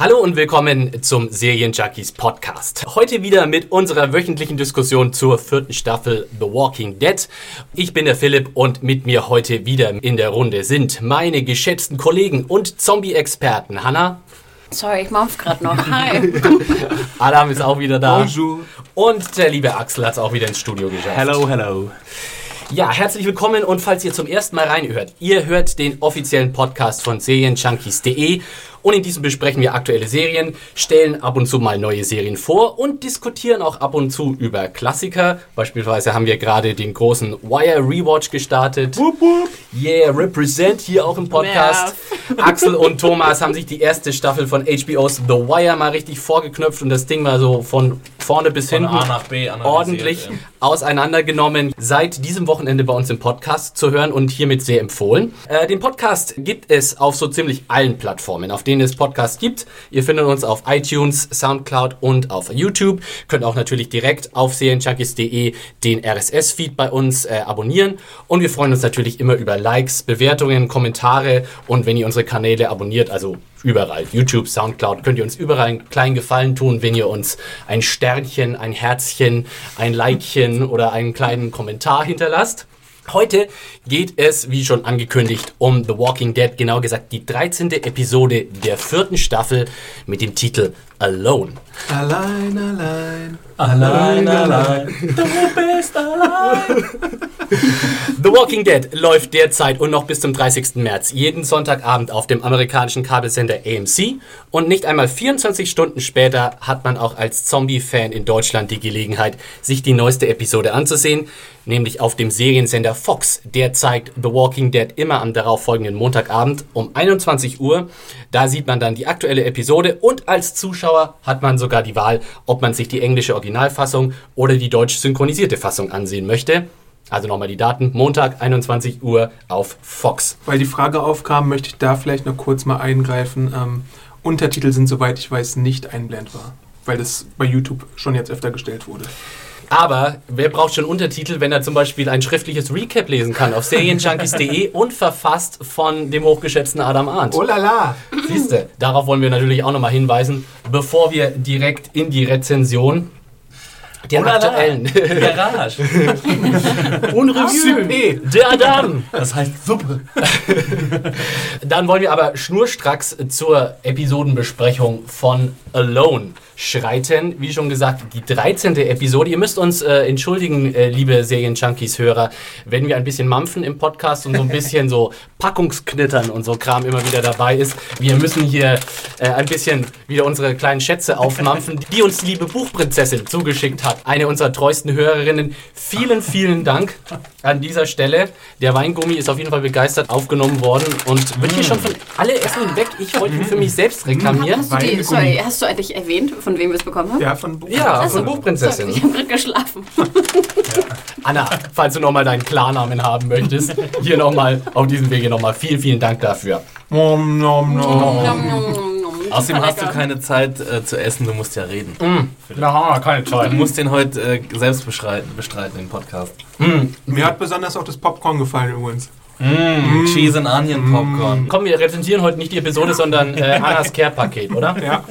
Hallo und willkommen zum Serienjunkies Podcast. Heute wieder mit unserer wöchentlichen Diskussion zur vierten Staffel The Walking Dead. Ich bin der Philipp und mit mir heute wieder in der Runde sind meine geschätzten Kollegen und Zombie-Experten Hanna. Sorry, ich mampf gerade noch. Hi. Adam ist auch wieder da. Bonjour. Und der liebe Axel hat es auch wieder ins Studio geschafft. Hello, hello. Ja, herzlich willkommen und falls ihr zum ersten Mal reinhört, ihr hört den offiziellen Podcast von Serienjunkies.de und in diesem besprechen wir aktuelle Serien, stellen ab und zu mal neue Serien vor und diskutieren auch ab und zu über Klassiker. Beispielsweise haben wir gerade den großen Wire Rewatch gestartet. Wupp, wupp. Yeah, represent hier auch im Podcast. Axel und Thomas haben sich die erste Staffel von HBO's The Wire mal richtig vorgeknöpft und das Ding mal so von vorne bis Von hinten A nach B ordentlich ja. auseinandergenommen. Seit diesem Wochenende bei uns im Podcast zu hören und hiermit sehr empfohlen. Äh, den Podcast gibt es auf so ziemlich allen Plattformen, auf denen es Podcasts gibt. Ihr findet uns auf iTunes, Soundcloud und auf YouTube. Könnt auch natürlich direkt auf serienjunkies.de den RSS-Feed bei uns äh, abonnieren. Und wir freuen uns natürlich immer über Likes, Bewertungen, Kommentare und wenn ihr unsere Kanäle abonniert, also überall, YouTube, Soundcloud, könnt ihr uns überall einen kleinen Gefallen tun, wenn ihr uns ein Sternchen, ein Herzchen, ein Likechen oder einen kleinen Kommentar hinterlasst. Heute geht es, wie schon angekündigt, um The Walking Dead, genau gesagt die 13. Episode der vierten Staffel mit dem Titel Alone. Allein, allein. Allein, allein. Du bist allein. The Walking Dead läuft derzeit und noch bis zum 30. März jeden Sonntagabend auf dem amerikanischen Kabelsender AMC und nicht einmal 24 Stunden später hat man auch als Zombie-Fan in Deutschland die Gelegenheit, sich die neueste Episode anzusehen, nämlich auf dem Seriensender Fox. Der zeigt The Walking Dead immer am darauffolgenden Montagabend um 21 Uhr. Da sieht man dann die aktuelle Episode und als Zuschauer hat man sogar die Wahl, ob man sich die englische Originalfassung oder die deutsch synchronisierte Fassung ansehen möchte. Also nochmal die Daten. Montag, 21 Uhr auf Fox. Weil die Frage aufkam, möchte ich da vielleicht noch kurz mal eingreifen. Ähm, Untertitel sind, soweit ich weiß, nicht einblendbar. Weil das bei YouTube schon jetzt öfter gestellt wurde. Aber wer braucht schon Untertitel, wenn er zum Beispiel ein schriftliches Recap lesen kann auf serienjunkies.de und verfasst von dem hochgeschätzten Adam Arndt? Oh la la! Siehste, darauf wollen wir natürlich auch nochmal hinweisen, bevor wir direkt in die Rezension der la la. aktuellen Garage. und Revue der Adam. Das heißt Suppe. Dann wollen wir aber schnurstracks zur Episodenbesprechung von Alone schreiten. Wie schon gesagt, die 13. Episode. Ihr müsst uns äh, entschuldigen, äh, liebe Serien-Junkies-Hörer, wenn wir ein bisschen mampfen im Podcast und so ein bisschen so Packungsknittern und so Kram immer wieder dabei ist. Wir müssen hier äh, ein bisschen wieder unsere kleinen Schätze aufmampfen, die uns die liebe Buchprinzessin zugeschickt hat. Eine unserer treuesten Hörerinnen. Vielen, vielen Dank an dieser Stelle. Der Weingummi ist auf jeden Fall begeistert aufgenommen worden und wird hier schon von alle Essen hinweg. Ich wollte ihn für mich selbst reklamieren. Hast du, die, sorry, hast du eigentlich erwähnt, von wem wir es bekommen haben? Ja, von Buch. Ja, Achso, von Buchprinzessin. sorry, Ich habe gerade geschlafen. Anna, falls du nochmal deinen Klarnamen haben möchtest, hier nochmal auf diesem Wege nochmal vielen, vielen Dank dafür. Nom, nom, nom. Außerdem hast du keine Zeit äh, zu essen, du musst ja reden. Na, keine Du Zeit. musst den heute äh, selbst bestreiten, bestreiten, den Podcast. Mir hat besonders auch das Popcorn gefallen übrigens. Mm, Cheese and Onion Popcorn. Komm, wir rezensieren heute nicht die Episode, sondern äh, Annas Care-Paket, oder? Ja,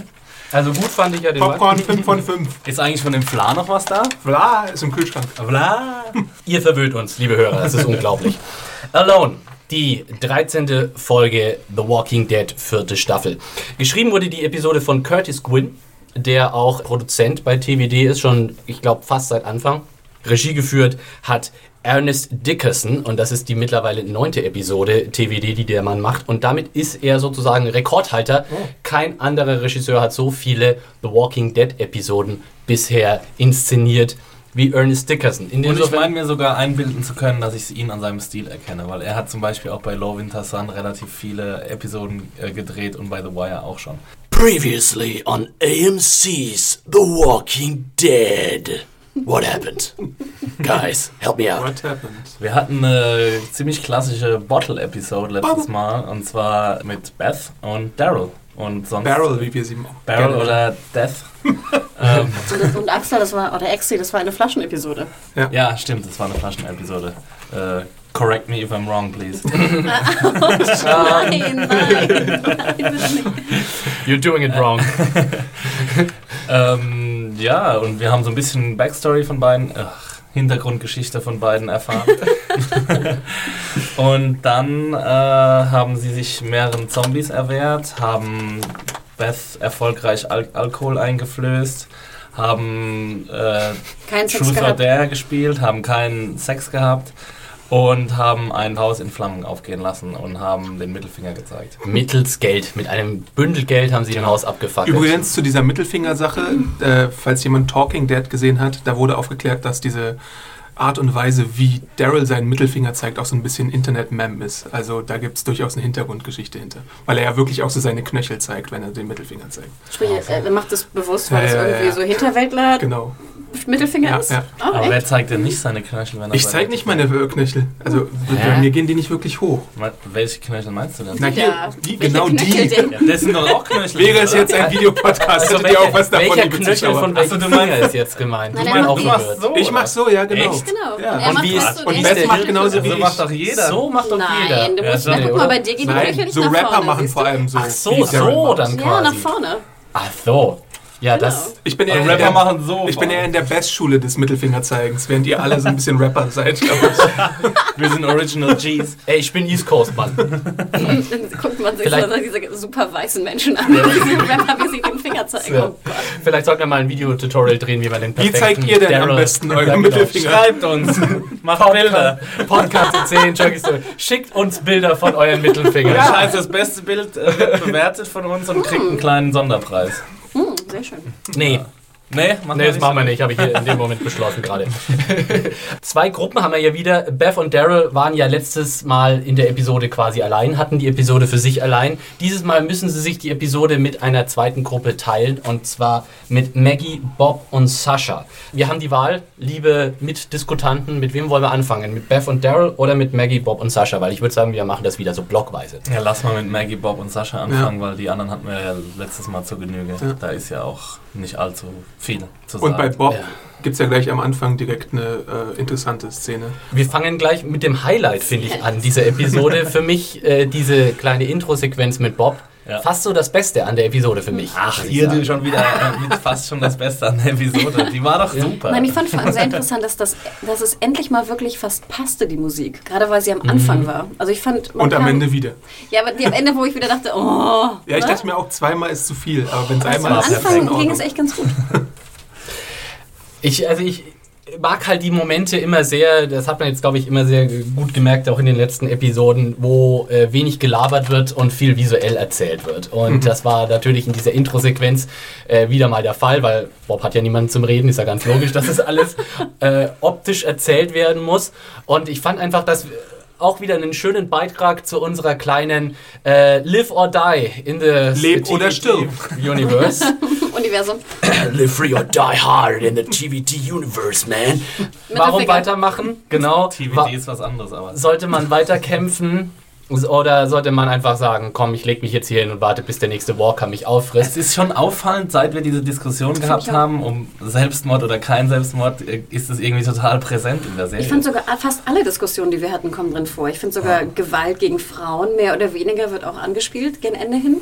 Also gut fand ich ja den Popcorn 5 von 5. Ist eigentlich von dem Fla noch was da? Bla, ist im Kühlschrank. Bla. Ihr verwöhnt uns, liebe Hörer, das ist unglaublich. Alone, die 13. Folge The Walking Dead, vierte Staffel. Geschrieben wurde die Episode von Curtis Gwynn, der auch Produzent bei TVD ist, schon, ich glaube, fast seit Anfang. Regie geführt hat Ernest Dickerson und das ist die mittlerweile neunte Episode TVD, die der Mann macht. Und damit ist er sozusagen Rekordhalter. Kein anderer Regisseur hat so viele The Walking Dead Episoden bisher inszeniert wie Ernest Dickerson. In Und ich meine mir sogar einbilden zu können, dass ich ihn an seinem Stil erkenne, weil er hat zum Beispiel auch bei Low Winter Sun relativ viele Episoden äh, gedreht und bei The Wire auch schon. Previously on AMC's The Walking Dead. What happened? Guys, help me out. What happened? Wir hatten eine ziemlich klassische Bottle-Episode letztes Mal und zwar mit Beth und Daryl. Und sonst Barrel, wie wir sie Barrel gerne- oder Death. ähm, Und, Axel, das war, oder Exi, das war eine Flaschenepisode. ja, stimmt, das war eine Flaschenepisode. Äh, Correct me if I'm wrong, please. Nein, nein, nein, nicht. You're doing it wrong. ähm, ja, und wir haben so ein bisschen Backstory von beiden, ach, Hintergrundgeschichte von beiden erfahren. und dann äh, haben sie sich mehreren Zombies erwehrt, haben Beth erfolgreich Al Alkohol eingeflößt, haben äh, Truth or. Dare gespielt, haben keinen Sex gehabt und haben ein Haus in Flammen aufgehen lassen und haben den Mittelfinger gezeigt. Mittels Geld. Mit einem Bündel Geld haben sie ein Haus abgefackelt. Übrigens zu dieser Mittelfinger-Sache, äh, falls jemand Talking Dead gesehen hat, da wurde aufgeklärt, dass diese Art und Weise, wie Daryl seinen Mittelfinger zeigt, auch so ein bisschen Internet-Mem ist. Also da gibt es durchaus eine Hintergrundgeschichte hinter. Weil er ja wirklich auch so seine Knöchel zeigt, wenn er den Mittelfinger zeigt. Sprich, er er macht das bewusst, weil Ja, es ja, irgendwie ja. so Hinterwäldler Genau. Mittelfinger Ja, ist? ja. Oh, Aber echt? wer zeigt denn nicht seine Knöchel, wenn er Ich bei zeige nicht meine Knöchel. Also bei Hä? mir gehen die nicht wirklich hoch. Welche Knöchel meinst du denn? Na hier, Ja. die, genau die. denn? Ja, das sind doch auch Knöchel. Wäre es jetzt ein Videopodcast, hättet ihr auch was davon, welcher liebe Knöchel Zuschauer. von welchem Ach so, du Finger ist jetzt gemeint? Nein, auch du machst so. Ich mach so, ja, genau. Echt? Genau. Ja. Und, wie ist- das so und den- wie ist Beth macht genauso wie So ich. macht doch jeder. So macht doch jeder. Nein, du musst guck mal, bei dir gehen die Knöchel Nein, nicht so nach Rapper vorne. machen siehst vor du? allem so. Ach so, wie so dann Ja, nach quasi. vorne. Ach so. Ja, das. Ich bin eher, Rapper der, machen so. ich bin eher in der Bestschule des Mittelfingerzeigens, während ihr alle so ein bisschen Rapper seid. glaub ich. Wir sind Original G's. Ey, ich bin East Coast, Mann. Dann guckt man sich Vielleicht- so diese super weißen Menschen an, die Rapper, wie sie den Finger zeigen. Ja. Oh. Vielleicht sollten wir mal ein Videotutorial drehen, wie man den Wie perfekten zeigt ihr denn am Daryl- besten euren Ja, genau. Mittelfinger? Schreibt uns. Macht Bilder. Podcast zu 10, Junkies Story. Schickt uns Bilder von euren Mittelfingern. Ja. Scheiß, das beste Bild äh, wird bewertet von uns und kriegt einen kleinen Sonderpreis. Hm, sehr schön. Nee, Nee, machen nee, das machen wir nicht, habe ich hier in dem Moment beschlossen gerade. Zwei Gruppen haben wir ja wieder. Beth und Daryl waren ja letztes Mal in der Episode quasi allein, hatten die Episode für sich allein. Dieses Mal müssen sie sich die Episode mit einer zweiten Gruppe teilen und zwar mit Maggie, Bob und Sascha. Wir haben die Wahl, liebe Mitdiskutanten, mit wem wollen wir anfangen? Mit Beth und Daryl oder mit Maggie, Bob und Sascha? Weil ich würde sagen, wir machen das wieder so blockweise. Ja, lass mal mit Maggie, Bob und Sascha anfangen, weil die anderen hatten wir ja letztes Mal zur Genüge. Ja. Da ist ja auch nicht allzu viel zu sagen. Und bei Bob Ja. gibt es ja gleich am Anfang direkt eine äh, interessante Szene. Wir fangen gleich mit dem Highlight, finde ich, an dieser Episode. für mich äh, diese kleine Intro-Sequenz mit Bob. Ja. Fast so das Beste an der Episode für mich. Ach, hier sagen. du schon wieder äh, mit fast schon das Beste an der Episode. Die war doch Ja. super. Nein, ich fand vor allem sehr interessant, dass, das, dass es endlich mal wirklich fast passte, die Musik. Gerade weil sie am Anfang war. Also ich fand... Und am Ende wieder. Ja, aber die am Ende, wo ich wieder dachte, oh... Ja, ich ne? dachte mir auch, zweimal ist zu viel. Aber wenn es Also einmal am ist, in Anfang ging es echt ganz gut. Ich, also ich mag halt die Momente immer sehr, das hat man jetzt, glaube ich, immer sehr gut gemerkt, auch in den letzten Episoden, wo äh, wenig gelabert wird und viel visuell erzählt wird. Und das war natürlich in dieser Intro-Sequenz äh, wieder mal der Fall, weil Bob hat ja niemanden zum Reden, ist ja ganz logisch, dass das alles äh, optisch erzählt werden muss. Und ich fand einfach, dass auch wieder einen schönen Beitrag zu unserer kleinen äh, Live or Die in the Leb oder stirb. Universe. Universum. Live free or die hard in the TVT universe, man. Mit Warum weitermachen? Genau. TVD Wa ist was anderes, aber. sollte man weiterkämpfen oder sollte man einfach sagen, komm, ich leg mich jetzt hier hin und warte, bis der nächste Walker mich auffrisst? Es ist schon auffallend, seit wir diese Diskussion gehabt ich auch. haben, um Selbstmord oder kein Selbstmord, äh, ist es irgendwie total präsent in der Serie. Ich fand sogar fast alle Diskussionen, die wir hatten, kommen drin vor. Ich finde sogar Gewalt gegen Frauen mehr oder weniger wird auch angespielt, gen Ende hin.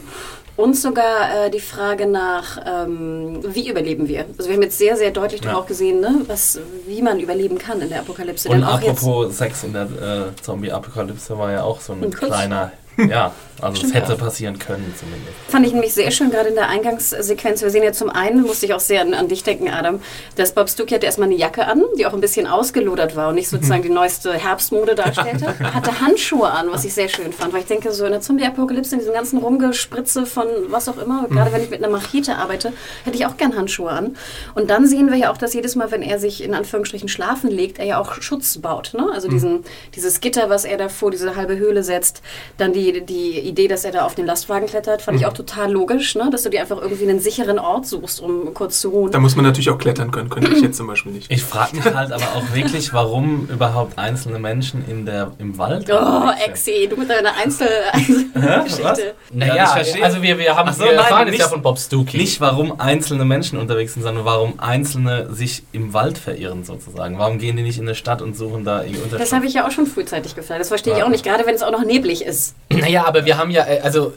Und sogar äh, die Frage nach, ähm, wie überleben wir? Also wir haben jetzt sehr, sehr deutlich doch Ja. auch gesehen, ne, was, wie man überleben kann in der Apokalypse. Und apropos Sex in der äh, Zombie-Apokalypse war ja auch so ein Ein kleiner. Ja, also Stimmt, es hätte ja. passieren können zumindest. fand ich nämlich sehr schön, gerade in der Eingangssequenz. Wir sehen ja zum einen, musste ich auch sehr an, an dich denken, Adam, dass Bob Stuckey hatte erstmal eine Jacke an, die auch ein bisschen ausgelodert war und nicht sozusagen die neueste Herbstmode darstellte. Hatte Handschuhe an, was ich sehr schön fand, weil ich denke, so in der Zombie-Apokalypse, in diesem ganzen Rumgespritze von was auch immer, gerade wenn ich mit einer Machete arbeite, hätte ich auch gern Handschuhe an. Und dann sehen wir ja auch, dass jedes Mal, wenn er sich in Anführungsstrichen schlafen legt, er ja auch Schutz baut. Ne? Also diesen, dieses Gitter, was er davor, diese halbe Höhle setzt, dann die, die Idee, dass er da auf den Lastwagen klettert, fand Mhm. ich auch total logisch, ne? dass du dir einfach irgendwie einen sicheren Ort suchst, um kurz zu ruhen. Da muss man natürlich auch klettern können, könnte ich jetzt zum Beispiel nicht. Ich frage mich halt aber auch wirklich, warum überhaupt einzelne Menschen in der, im Wald. Oh, unterwegs sind. Exi, du mit deiner? Einzelgeschichte. Naja, Ja, ich verstehe. also wir, wir haben so, wir nein, erfahren es nicht- ja von Bob Stuckey. Nicht, warum einzelne Menschen unterwegs sind, sondern warum Einzelne sich im Wald verirren sozusagen. Warum gehen die nicht in eine Stadt und suchen da ihre Unterschlupf? Das habe ich ja auch schon frühzeitig gefragt. Das verstehe ich auch nicht, gerade wenn es auch noch neblig ist. Naja, aber wir haben ja, äh, also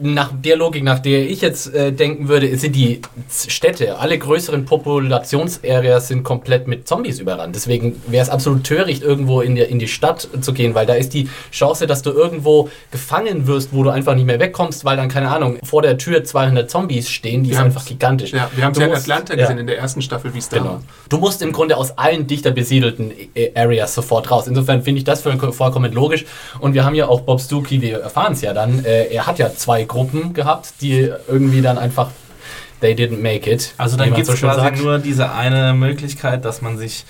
nach der Logik, nach der ich jetzt äh, denken würde, sind die Städte, alle größeren Populationsareas sind komplett mit Zombies überrannt. Deswegen wäre es absolut töricht, irgendwo in, der, in die Stadt zu gehen, weil da ist die Chance, dass du irgendwo gefangen wirst, wo du einfach nicht mehr wegkommst, weil dann, keine Ahnung, vor der Tür 200 Zombies stehen, die Wir ist haben's- einfach gigantisch. Ja, wir haben es ja in Atlanta ja. gesehen, in der ersten Staffel, wie es da Genau. war. Du musst im Grunde aus allen dichter besiedelten äh, Areas sofort raus. Insofern finde ich das voll- vollkommen logisch. Und wir haben ja auch Bob Stuckey, wir erfahren es ja dann, äh, er hat ja zwei Gruppen gehabt, die irgendwie dann einfach, they didn't make it. Also dann gibt so es schön quasi sagt. nur diese eine Möglichkeit, dass man sich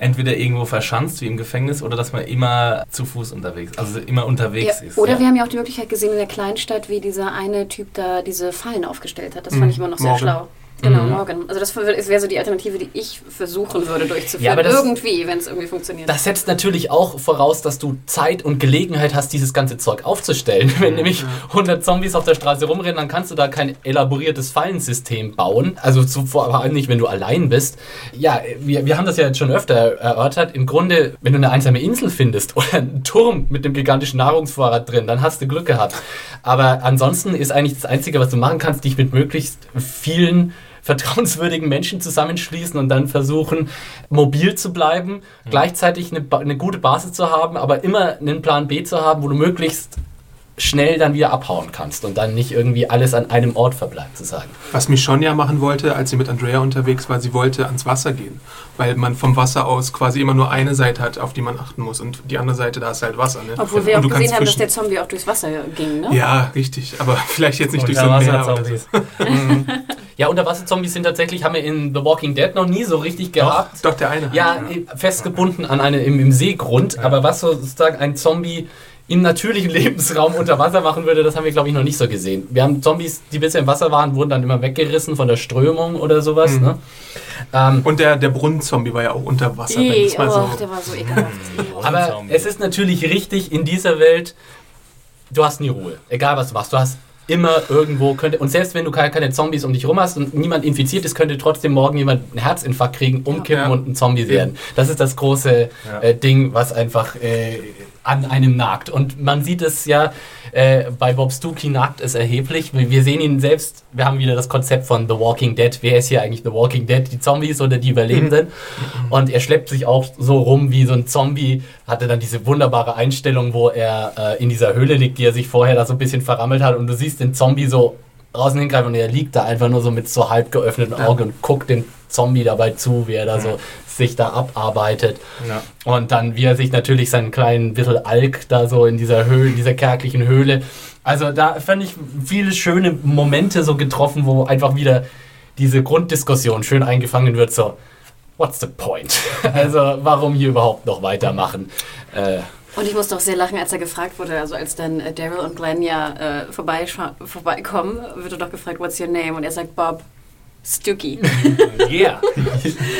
entweder irgendwo verschanzt, wie im Gefängnis, oder dass man immer zu Fuß unterwegs also immer Ja, unterwegs ist. oder ja. wir haben ja auch die Möglichkeit gesehen in der Kleinstadt, wie dieser eine Typ da diese Fallen aufgestellt hat. Das fand Mhm. ich immer noch sehr Morgan. schlau. Genau, Mhm. Morgan. Also das wäre so die Alternative, die ich versuchen würde durchzuführen. Ja, aber das- irgendwie, wenn es irgendwie funktioniert. Das setzt natürlich auch voraus, dass du Zeit und Gelegenheit hast, dieses ganze Zeug aufzustellen. Wenn nämlich 100 Zombies auf der Straße rumrennen, dann kannst du da kein elaboriertes Fallensystem bauen. Also zu, vor allem nicht, wenn du allein bist. Ja, wir, wir haben das ja jetzt schon öfter erörtert. Im Grunde, wenn du eine einsame Insel findest oder einen Turm mit einem gigantischen Nahrungsvorrat drin, dann hast du Glück gehabt. Aber ansonsten ist eigentlich das Einzige, was du machen kannst, dich mit möglichst vielen vertrauenswürdigen Menschen zusammenschließen und dann versuchen, mobil zu bleiben, gleichzeitig eine, eine gute Basis zu haben, aber immer einen Plan B zu haben, wo du möglichst schnell dann wieder abhauen kannst und dann nicht irgendwie alles an einem Ort verbleibt, zu sagen. Was Michonne ja machen wollte, als sie mit Andrea unterwegs war, sie wollte ans Wasser gehen. Weil man vom Wasser aus quasi immer nur eine Seite hat, auf die man achten muss. Und die andere Seite, da ist halt Wasser. Ne? Obwohl wir Und auch gesehen haben, dass der Zombie auch durchs Wasser ging, ne? Ja, richtig. Aber vielleicht jetzt nicht Und durch so ja, ein Meer. oder Wasserzombies. Ja, Unterwasserzombies sind tatsächlich, haben wir in The Walking Dead noch nie so richtig gehabt. Doch, doch, der eine. Ja, festgebunden an eine, im, im Seegrund, aber was sozusagen ein Zombie im natürlichen Lebensraum unter Wasser machen würde, das haben wir, glaube ich, noch nicht so gesehen. Wir haben Zombies, die bisher im Wasser waren, wurden dann immer weggerissen von der Strömung oder sowas. Mhm. Ne? Ähm, Und der, der Brunnenzombie war ja auch unter Wasser. wenn Ih, das mal oh, so der war so ekelhaft. aber es ist natürlich richtig, in dieser Welt, du hast nie Ruhe. Egal, was du machst. Du hast immer irgendwo, könnte, und selbst wenn du keine, keine Zombies um dich rum hast und niemand infiziert ist, könnte trotzdem morgen jemand einen Herzinfarkt kriegen, umkippen Ja. und ein Zombie werden. Das ist das große Ja. äh, Ding, was einfach äh, an einem nagt. Und man sieht es ja, äh, bei Bob Stuckey nagt es erheblich. Wir sehen ihn selbst, wir haben wieder das Konzept von The Walking Dead. Wer ist hier eigentlich The Walking Dead? Die Zombies oder die Überlebenden? Und er schleppt sich auch so rum wie so ein Zombie. Hatte dann diese wunderbare Einstellung, wo er äh, in dieser Höhle liegt, die er sich vorher da so ein bisschen verrammelt hat. Und du siehst den Zombie so draußen hingreifen und er liegt da einfach nur so mit so halb geöffneten Augen und guckt den Zombie dabei zu, wie er da so sich da abarbeitet. Ja. Und dann, wie er sich natürlich seinen kleinen bisschen Alk da so in dieser Höhle, in dieser kärglichen Höhle. Also da fand ich viele schöne Momente so getroffen, wo einfach wieder diese Grunddiskussion schön eingefangen wird, so, what's the point? Also warum hier überhaupt noch weitermachen? Äh, Und ich musste auch sehr lachen, als er gefragt wurde, also als dann äh, Daryl und Glenn ja äh, vorbeikommen, wird er doch gefragt, what's your name? Und er sagt Bob Stuckey. Yeah.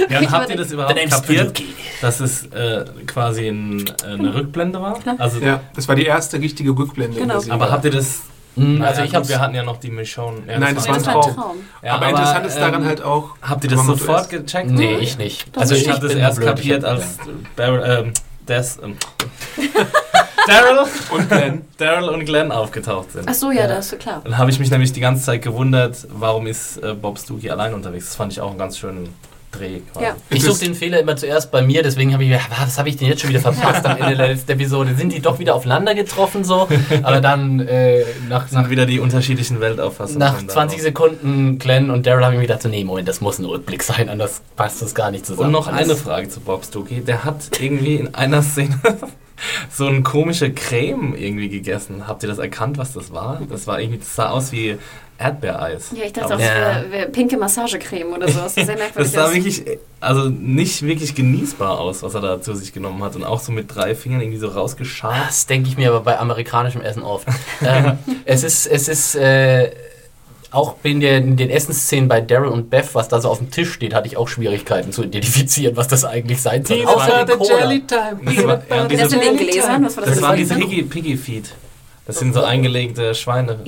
Ja, und habt ihr das überhaupt kapiert, dass es äh, quasi ein, äh, eine Rückblende war? Also, Ja, das war die erste richtige Rückblende. Genau. Aber habt ihr das... mh, Naja, also ich habe wir hatten ja noch die Michonne. Ja, Nein, das war das ein Traum. Traum. Ja, aber, interessant ist daran ähm, halt auch. Habt ihr das Aber sofort gecheckt? Nee, ich nicht. Doch, also ich Ich es bin erst blöd, kapiert, hab- als Barry, ähm, Des, ähm, Daryl Und Glenn. Daryl und Glenn aufgetaucht sind. Ach so, ja, Ja. das ist klar. Dann habe ich mich nämlich die ganze Zeit gewundert, warum ist äh, Bob Stuckey allein unterwegs. Das fand ich auch einen ganz schönen Dreh. quasi. Ja. Ich suche den Fehler immer zuerst bei mir, deswegen habe ich mir, was habe ich denn jetzt schon wieder verpasst am Ende der letzten Episode? Sind die doch wieder aufeinander getroffen so? Aber dann äh, nach, nach, wieder die unterschiedlichen Weltauffassungen. nach kommen da 20 raus. Sekunden Glenn und Daryl habe ich mir gedacht, so, nee, Moment, das muss ein Rückblick sein, anders passt das gar nicht zusammen. Und noch Alles- eine Frage zu Bob Stuckey. Der hat irgendwie in einer Szene so eine komische Creme irgendwie gegessen. Habt ihr das erkannt, was das war? Das war irgendwie, das sah aus wie Erdbeereis. Ja, ich dachte auch, Ja. wär pinke Massagecreme oder sowas. Das, sehr merkwürdig Das sah aus. wirklich, also nicht wirklich genießbar aus, was er da zu sich genommen hat. Und auch so mit drei Fingern irgendwie so rausgeschart. Das denke ich mir aber bei amerikanischem Essen oft. ähm, es ist, es ist äh, auch in, der, in den Essensszenen bei Daryl und Beth, was da so auf dem Tisch steht, hatte ich auch Schwierigkeiten zu identifizieren, was das eigentlich sein soll. Außer die Cola. Das war, ja, Das diese, den das, das für waren diese Gläser? Das sind so eingelegte Schweine. Das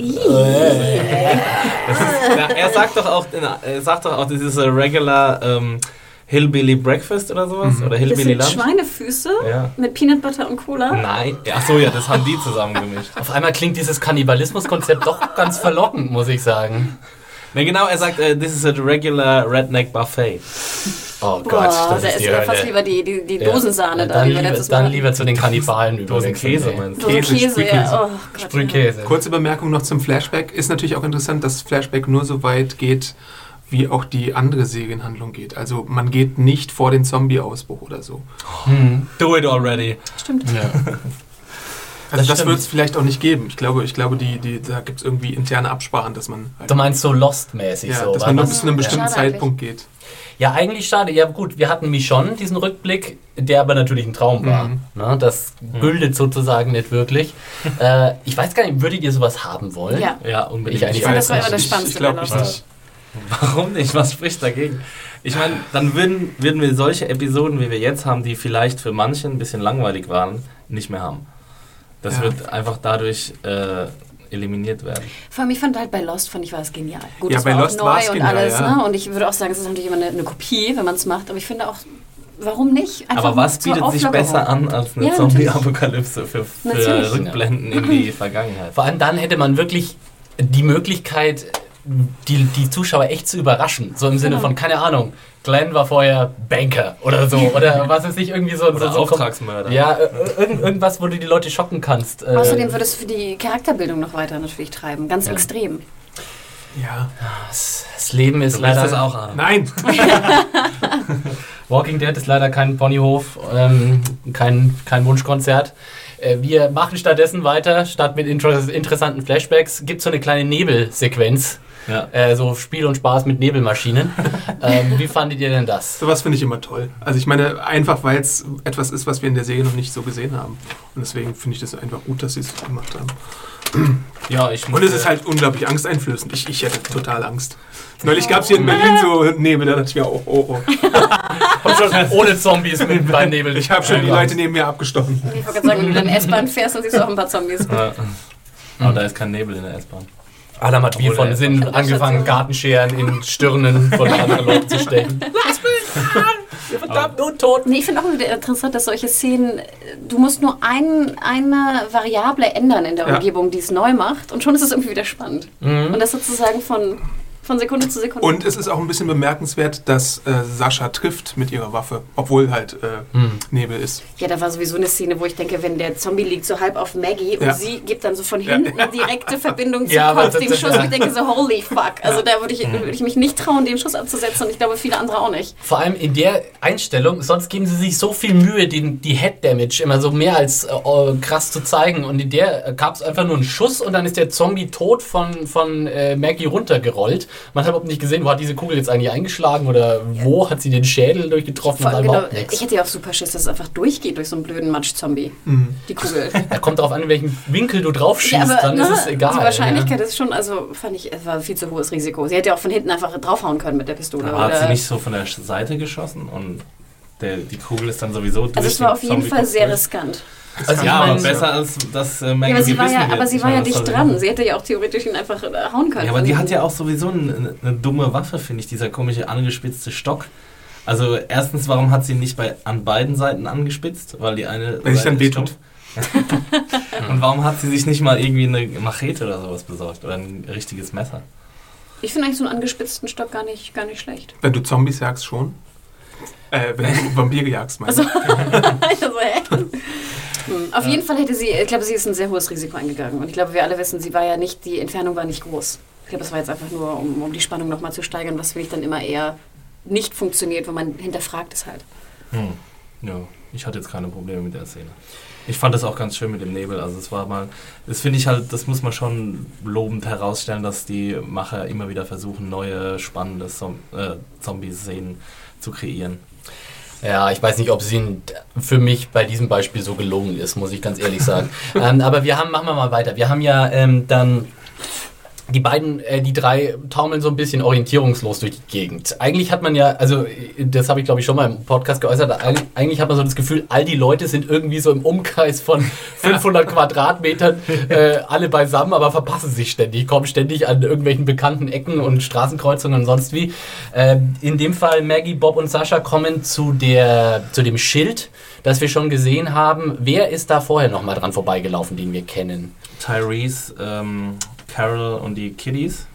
ist, na, er sagt doch auch, er sagt doch auch, das ist a regular ähm, Hillbilly Breakfast oder sowas. Oder Das Hillbilly sind Lunch. Schweinefüße Ja. mit Peanut Butter und Cola. Nein, ach so, ja, das haben die zusammengemischt. Auf einmal klingt dieses Kannibalismus-Konzept doch ganz verlockend, muss ich sagen. Ne, genau, er sagt, äh, this is a regular Redneck Buffet. Oh Gott, Boah, das da ist ist die fast lieber die, die, die Ja. Dosensahne da, dann lieber, dann Mal lieber zu den Kannibalen Dosen. Käse, meinst du? Käse, Käse, ja. Sprühkäse. Oh Gott. Sprühkäse. Kurze Bemerkung noch zum Flashback. Ist natürlich auch interessant, dass Flashback nur so weit geht, wie auch die andere Serienhandlung geht. Also man geht nicht vor den Zombie-Ausbruch oder so. Hm. Do it already. Ja. Stimmt. Ja. Also das, stimmt. wird es vielleicht auch nicht geben. Ich glaube, ich glaube die, die, da gibt es irgendwie interne Absprachen, dass man halt, Du meinst so Lost-mäßig ja, so. dass man nur bis zu einem bestimmten Schade eigentlich. Zeitpunkt geht. Ja, eigentlich schade. Ja, gut, wir hatten Michonne, diesen Rückblick, der aber natürlich ein Traum war. Mhm. Ne, das gültet sozusagen nicht wirklich. äh, ich weiß gar nicht, würdet ihr sowas haben wollen? Ja. Ja, unbedingt. Ich eigentlich Ich fand, das war weiß immer das. Spannendste Ich glaube ich nicht. Warum nicht? Was spricht dagegen? Ich meine, dann würden, würden wir solche Episoden, wie wir jetzt haben, die vielleicht für manche ein bisschen langweilig waren, nicht mehr haben. Das Ja. wird einfach dadurch äh, eliminiert werden. Vor allem, ich fand halt bei Lost, fand ich, war es genial. Gut, Ja, es bei war Lost auch war neu es und genial, alles. ja. Ne? Und ich würde auch sagen, es ist natürlich immer eine, eine Kopie, wenn man es macht. Aber ich finde auch, warum nicht? Einfach Aber was bietet sich besser an als eine Ja, Zombie-Apokalypse für, für. Rückblenden in die Vergangenheit? Vor allem dann hätte man wirklich die Möglichkeit, die, die Zuschauer echt zu überraschen. So im Sinne Genau. von, keine Ahnung, Glenn war vorher Banker oder so. Oder was ist nicht irgendwie so. Oder so, so Auftragsmörder. Ja, äh, irgend, irgendwas, wo du die Leute schocken kannst. Äh, Außerdem würde es für die Charakterbildung noch weiter natürlich treiben. Ganz Ja. extrem. Ja. das, das Leben ist Du leider. das auch haben. Nein! Walking Dead ist leider kein Ponyhof, ähm, kein, kein Wunschkonzert. Äh, wir machen stattdessen weiter, statt mit inter interessanten Flashbacks, gibt es so eine kleine Nebelsequenz. Ja. Äh, so Spiel und Spaß mit Nebelmaschinen. ähm, wie fandet ihr denn das? Sowas finde ich immer toll. Also ich meine, einfach weil es etwas ist, was wir in der Serie noch nicht so gesehen haben. Und deswegen finde ich das einfach gut, dass sie es gemacht haben. Ja, ich Und es ist halt unglaublich angsteinflößend. Ich, ich hätte total Angst. Neulich gab es hier in Berlin so Nebel, da dachte ich mir, oh, oh, oh. Schon, ohne Zombies mit beim Nebel. Ich habe schon die Leute neben mir abgestochen. Ich wollte gerade sagen, wenn du dann S-Bahn fährst, dann siehst du auch ein paar Zombies. Ja. Aber da ist kein Nebel in der S-Bahn. Adam hat wie von er- Sinn angefangen, Gartenscheren in Stirnen von anderen Leuten zu stecken. Lass mich an! Ihr verdammt Untoten! Nee, ich finde auch wieder interessant, dass solche Szenen, äh, du musst nur ein, eine Variable ändern in der Ja. Umgebung, die es neu macht und schon ist es irgendwie wieder spannend. Und das sozusagen von, von Sekunde zu Sekunde. Und es ist auch ein bisschen bemerkenswert, dass äh, Sascha trifft mit ihrer Waffe, obwohl halt äh, Hm. Nebel ist. ja, da war sowieso eine Szene, wo ich denke, wenn der Zombie liegt so halb auf Maggie und Ja. sie gibt dann so von hinten eine direkte Verbindung zum Ja, Kopf, dem Schuss. Und ich denke so, holy fuck. Also da würde ich, würde ich mich nicht trauen, den Schuss abzusetzen und ich glaube viele andere auch nicht. Vor allem in der Einstellung, sonst geben sie sich so viel Mühe, die, die Head Damage immer so mehr als äh, äh, krass zu zeigen. Und in der gab es einfach nur einen Schuss und dann ist der Zombie tot von, von äh, Maggie runtergerollt. Man hat überhaupt nicht gesehen, wo hat diese Kugel jetzt eigentlich eingeschlagen oder wo hat sie den Schädel durchgetroffen. Vor und allem, dann genau, ich hätte ja auch super Schiss, dass es einfach durchgeht durch so einen blöden Matsch-Zombie. Die Kugel. Da kommt darauf an, in welchen Winkel du drauf schießt, Ja, aber dann ne, ist es egal. die Wahrscheinlichkeit ja. ist schon, also fand ich, es war ein viel zu hohes Risiko. Sie hätte ja auch von hinten einfach draufhauen können mit der Pistole. Aber hat sie nicht so von der Seite geschossen und der, die Kugel ist dann sowieso durch also es war auf jeden Fall sehr durch? riskant. Also Ja, ich aber besser als dass äh, Maggie Ja, aber sie war ja, aber sie Ich war ja das dicht dran. Sie hätte ja auch theoretisch ihn einfach äh, hauen können. Ja, aber die hat ja auch sowieso eine, eine dumme Waffe, finde ich, dieser komische angespitzte Stock. Also erstens, warum hat sie nicht bei, an beiden Seiten angespitzt? Weil die eine Weil sich dann wehtut. Und warum hat sie sich nicht mal irgendwie eine Machete oder sowas besorgt? Oder ein richtiges Messer? Ich finde eigentlich so einen angespitzten Stock gar nicht, gar nicht schlecht. Wenn du Zombies jagst, schon. Äh, wenn du Vampire jagst, meinst du? also, hä? Hm, Auf jeden Fall hätte sie, ich glaube, sie ist ein sehr hohes Risiko eingegangen. Und ich glaube, wir alle wissen, sie war ja nicht, die Entfernung war nicht groß. Ich glaube, es war jetzt einfach nur, um, um die Spannung nochmal zu steigern, was für mich dann immer eher nicht funktioniert, wenn man hinterfragt es halt. Hm. Ja, ich hatte jetzt keine Probleme mit der Szene. Ich fand das auch ganz schön mit dem Nebel. Also es war mal, das finde ich halt, das muss man schon lobend herausstellen, dass die Macher immer wieder versuchen, neue spannende Zom äh, Zombie-Szenen zu kreieren. Ja, ich weiß nicht, ob es ihnen für mich bei diesem Beispiel so gelungen ist, muss ich ganz ehrlich sagen. ähm, aber wir haben, machen wir mal weiter. Wir haben ja ähm, dann die beiden, äh, die drei taumeln so ein bisschen orientierungslos durch die Gegend. Eigentlich hat man ja, also das habe ich glaube ich schon mal im Podcast geäußert, eigentlich hat man so das Gefühl, all die Leute sind irgendwie so im Umkreis von 500 Quadratmetern äh, alle beisammen, aber verpassen sich ständig, kommen ständig an irgendwelchen bekannten Ecken und Straßenkreuzungen und sonst wie. Äh, in dem Fall Maggie, Bob und Sascha kommen zu, der, zu dem Schild, das wir schon gesehen haben. Wer ist da vorher nochmal dran vorbeigelaufen, den wir kennen? Tyrese, ähm, Carol und die Kiddies.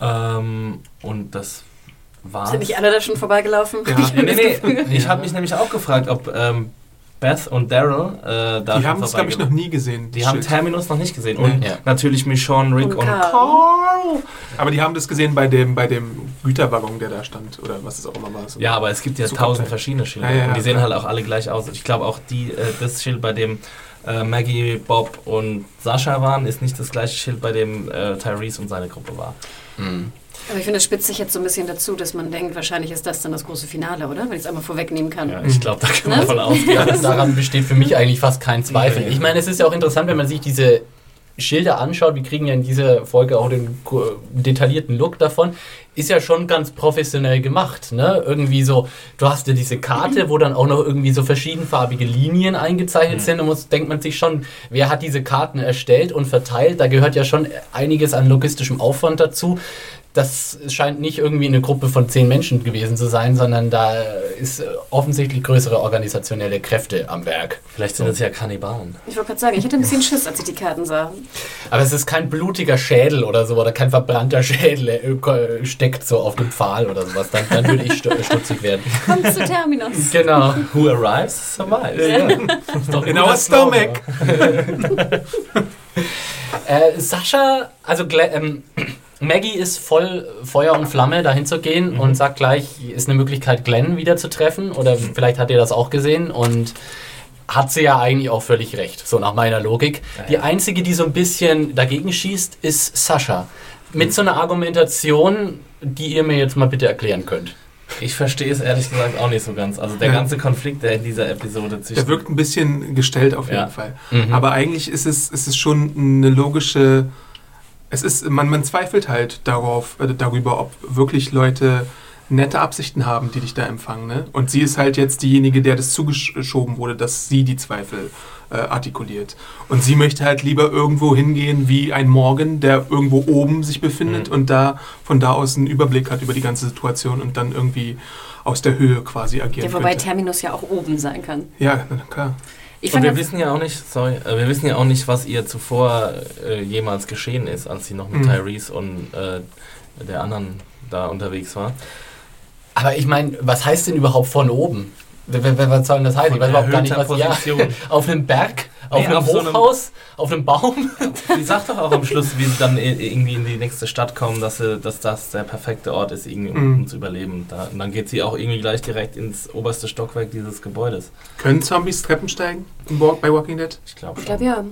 Ähm, und das war. Sind nicht alle da schon vorbeigelaufen? Ja. ja nee, nee. Ich habe mich nämlich auch gefragt, ob ähm, Beth und Daryl äh, da Die haben es, glaube ich, noch nie gesehen. Die haben Terminus noch nicht gesehen. Und ja. natürlich Michonne, Rick und, und Carl. Carl. Aber die haben das gesehen bei dem, bei dem Güterwaggon, der da stand. Oder was es auch immer war. ja, aber es gibt ja tausend verschiedene Schilder. Ja, und die sehen halt auch alle gleich aus. Ich glaube auch die, äh, das Schild, bei dem äh, Maggie, Bob und Sascha waren, ist nicht das gleiche Schild, bei dem äh, Tyrese und seine Gruppe war. Mhm. Aber ich finde, es spitzt sich jetzt so ein bisschen dazu, dass man denkt, wahrscheinlich ist das dann das große Finale, oder? Wenn ich es einmal vorwegnehmen kann. Ja, ich glaube, da kann man ne? von ausgehen. Daran besteht für mich eigentlich fast kein Zweifel. Ich meine, es ist ja auch interessant, wenn man sich diese Schilder anschaut, wir kriegen ja in dieser Folge auch den detaillierten Look davon, ist ja schon ganz professionell gemacht. Ne? Irgendwie so, du hast ja diese Karte, wo dann auch noch irgendwie so verschiedenfarbige Linien eingezeichnet mhm. sind und muss, denkt man sich schon, wer hat diese Karten erstellt und verteilt? Da gehört ja schon einiges an logistischem Aufwand dazu das scheint nicht irgendwie eine Gruppe von zehn Menschen gewesen zu sein, sondern da ist offensichtlich größere organisationelle Kräfte am Werk. Vielleicht sind so. das ja Kannibalen. Ich wollte gerade sagen, ich hatte ein bisschen Schiss, als ich die Karten sah. Aber es ist kein blutiger Schädel oder so, oder kein verbrannter Schädel, äh, steckt so auf dem Pfahl oder sowas. Dann, dann würde ich stutzig werden. Kommt zu Terminus. Genau. Who arrives, survives. Ja. In our stomach. äh, Sascha, also ähm, Maggie ist voll Feuer und Flamme, dahin zu gehen mhm. und sagt gleich, ist eine Möglichkeit, Glenn wieder zu treffen. Oder vielleicht hat ihr das auch gesehen und hat sie ja eigentlich auch völlig recht, so nach meiner Logik. Ja, ja. Die einzige, die so ein bisschen dagegen schießt, ist Sascha. Mit mhm. so einer Argumentation, die ihr mir jetzt mal bitte erklären könnt. Ich verstehe es ehrlich gesagt auch nicht so ganz. Also der ja. ganze Konflikt, der in dieser Episode zwischen. Der wirkt ein bisschen gestellt auf jeden Fall. Mhm. Aber eigentlich ist es, ist es schon eine logische es ist, man, man zweifelt halt darauf, äh, darüber, ob wirklich Leute nette Absichten haben, die dich da empfangen. Ne? Und sie ist halt jetzt diejenige, der das zugeschoben wurde, dass sie die Zweifel äh, artikuliert. Und sie möchte halt lieber irgendwo hingehen wie ein Morgan, der irgendwo oben sich befindet mhm. und da von da aus einen Überblick hat über die ganze Situation und dann irgendwie aus der Höhe quasi agieren Ja, wobei könnte. Terminus ja auch oben sein kann. Ja, klar. Ich und wir wissen ja auch nicht, sorry, äh, wir wissen ja auch nicht, was ihr zuvor äh, jemals geschehen ist, als sie noch mit mhm. Tyrese und äh, der anderen da unterwegs war. Aber ich meine, was heißt denn überhaupt von oben? Was soll denn das heißen? ich weiß überhaupt gar nicht, was ja, auf einem Berg auf nee, einem auf Hochhaus, so einem, auf einem Baum. Sie sagt doch auch am Schluss, wie sie dann irgendwie in die nächste Stadt kommen, dass, sie, dass das der perfekte Ort ist, irgendwie, um, mhm. zu überleben. Da, und dann geht sie auch irgendwie gleich direkt ins oberste Stockwerk dieses Gebäudes. Können Zombies Treppen steigen bei Walking Dead? Ich glaube Ich glaube ja.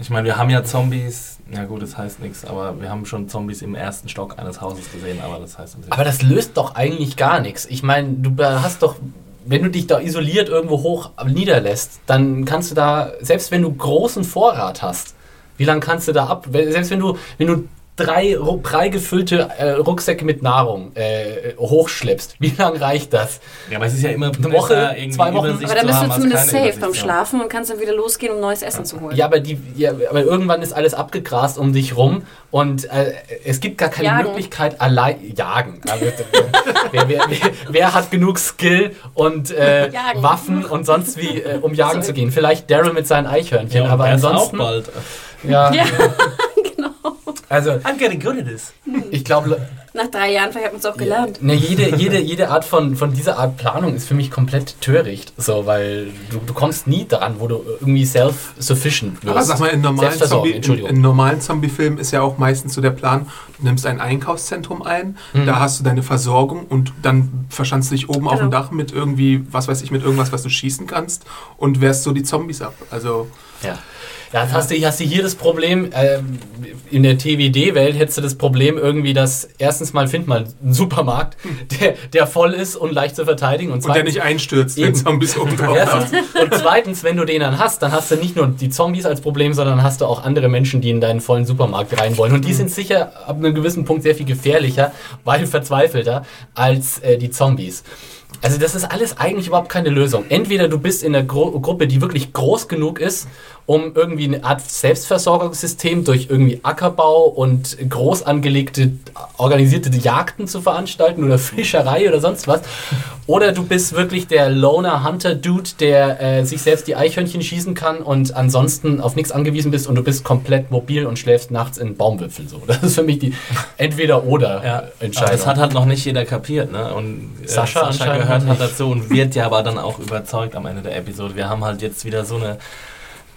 Ich meine, wir haben ja Zombies, ja gut, das heißt nichts, aber wir haben schon Zombies im ersten Stock eines Hauses gesehen, aber das heißt Aber das löst doch eigentlich gar nichts. Ich meine, du hast doch wenn du dich da isoliert irgendwo hoch niederlässt, dann kannst du da, selbst wenn du großen Vorrat hast, wie lange kannst du da ab? Selbst wenn du, wenn du drei prall gefüllte äh, Rucksäcke mit Nahrung äh, hochschleppst. Wie lange reicht das? Ja, aber es ist ja immer eine Woche, zwei Wochen. aber dann bist du zumindest safe beim Schlafen und kannst dann wieder losgehen, um neues Essen ja. zu holen. Ja, aber, die, ja, aber irgendwann ist alles abgegrast um dich rum und äh, es gibt gar keine jagen. Möglichkeit allein jagen. wer, wer, wer, wer, hat genug Skill und äh, Waffen und sonst wie, äh, um jagen zu gehen? Vielleicht Daryl mit seinen Eichhörnchen, ja, aber ansonsten. Auch bald. Ja. ja. Also, I'm getting good at this. Ich glaube, Nach drei Jahren vielleicht hat man es auch gelernt. Ne, jede, jede, jede Art von, von dieser Art Planung ist für mich komplett töricht. So, weil du, du kommst nie daran, wo du irgendwie self-sufficient wirst. Aber sag mal, in normalen, Zombie, in, in normalen Zombie-Filmen ist ja auch meistens so der Plan, du nimmst ein Einkaufszentrum ein, Mhm. da hast du deine Versorgung und dann verschanzt du dich oben auf dem Genau. Dach mit irgendwie, was weiß ich, mit irgendwas, was du schießen kannst und wehrst so die Zombies ab. Also, Ja. Ja, jetzt hast du, hast du hier das Problem, ähm, in der TWD-Welt hättest du das Problem irgendwie, dass erstens mal find mal einen Supermarkt, der, der voll ist und leicht zu verteidigen und und der zweitens, nicht einstürzt, wenn. Zombies oben drauf. Und zweitens, wenn du den dann hast, dann hast du nicht nur die Zombies als Problem, sondern hast du auch andere Menschen, die in deinen vollen Supermarkt rein wollen. Und die sind sicher ab einem gewissen Punkt sehr viel gefährlicher, weil verzweifelter als äh, die Zombies. Also das ist alles eigentlich überhaupt keine Lösung. Entweder du bist in einer Gru Gruppe, die wirklich groß genug ist, um irgendwie eine Art Selbstversorgungssystem durch irgendwie Ackerbau und groß angelegte, organisierte Jagden zu veranstalten oder Fischerei oder sonst was. Oder du bist wirklich der Loner Hunter Dude, der äh, sich selbst die Eichhörnchen schießen kann und ansonsten auf nichts angewiesen bist und du bist komplett mobil und schläfst nachts in Baumwipfeln. So. Das ist für mich die Ja, Entweder-Oder-Entscheidung. aber das hat halt noch nicht jeder kapiert, ne? Und äh, Sascha anscheinend gehört hat dazu und wird ja aber dann auch überzeugt am Ende der Episode. Wir haben halt jetzt wieder so eine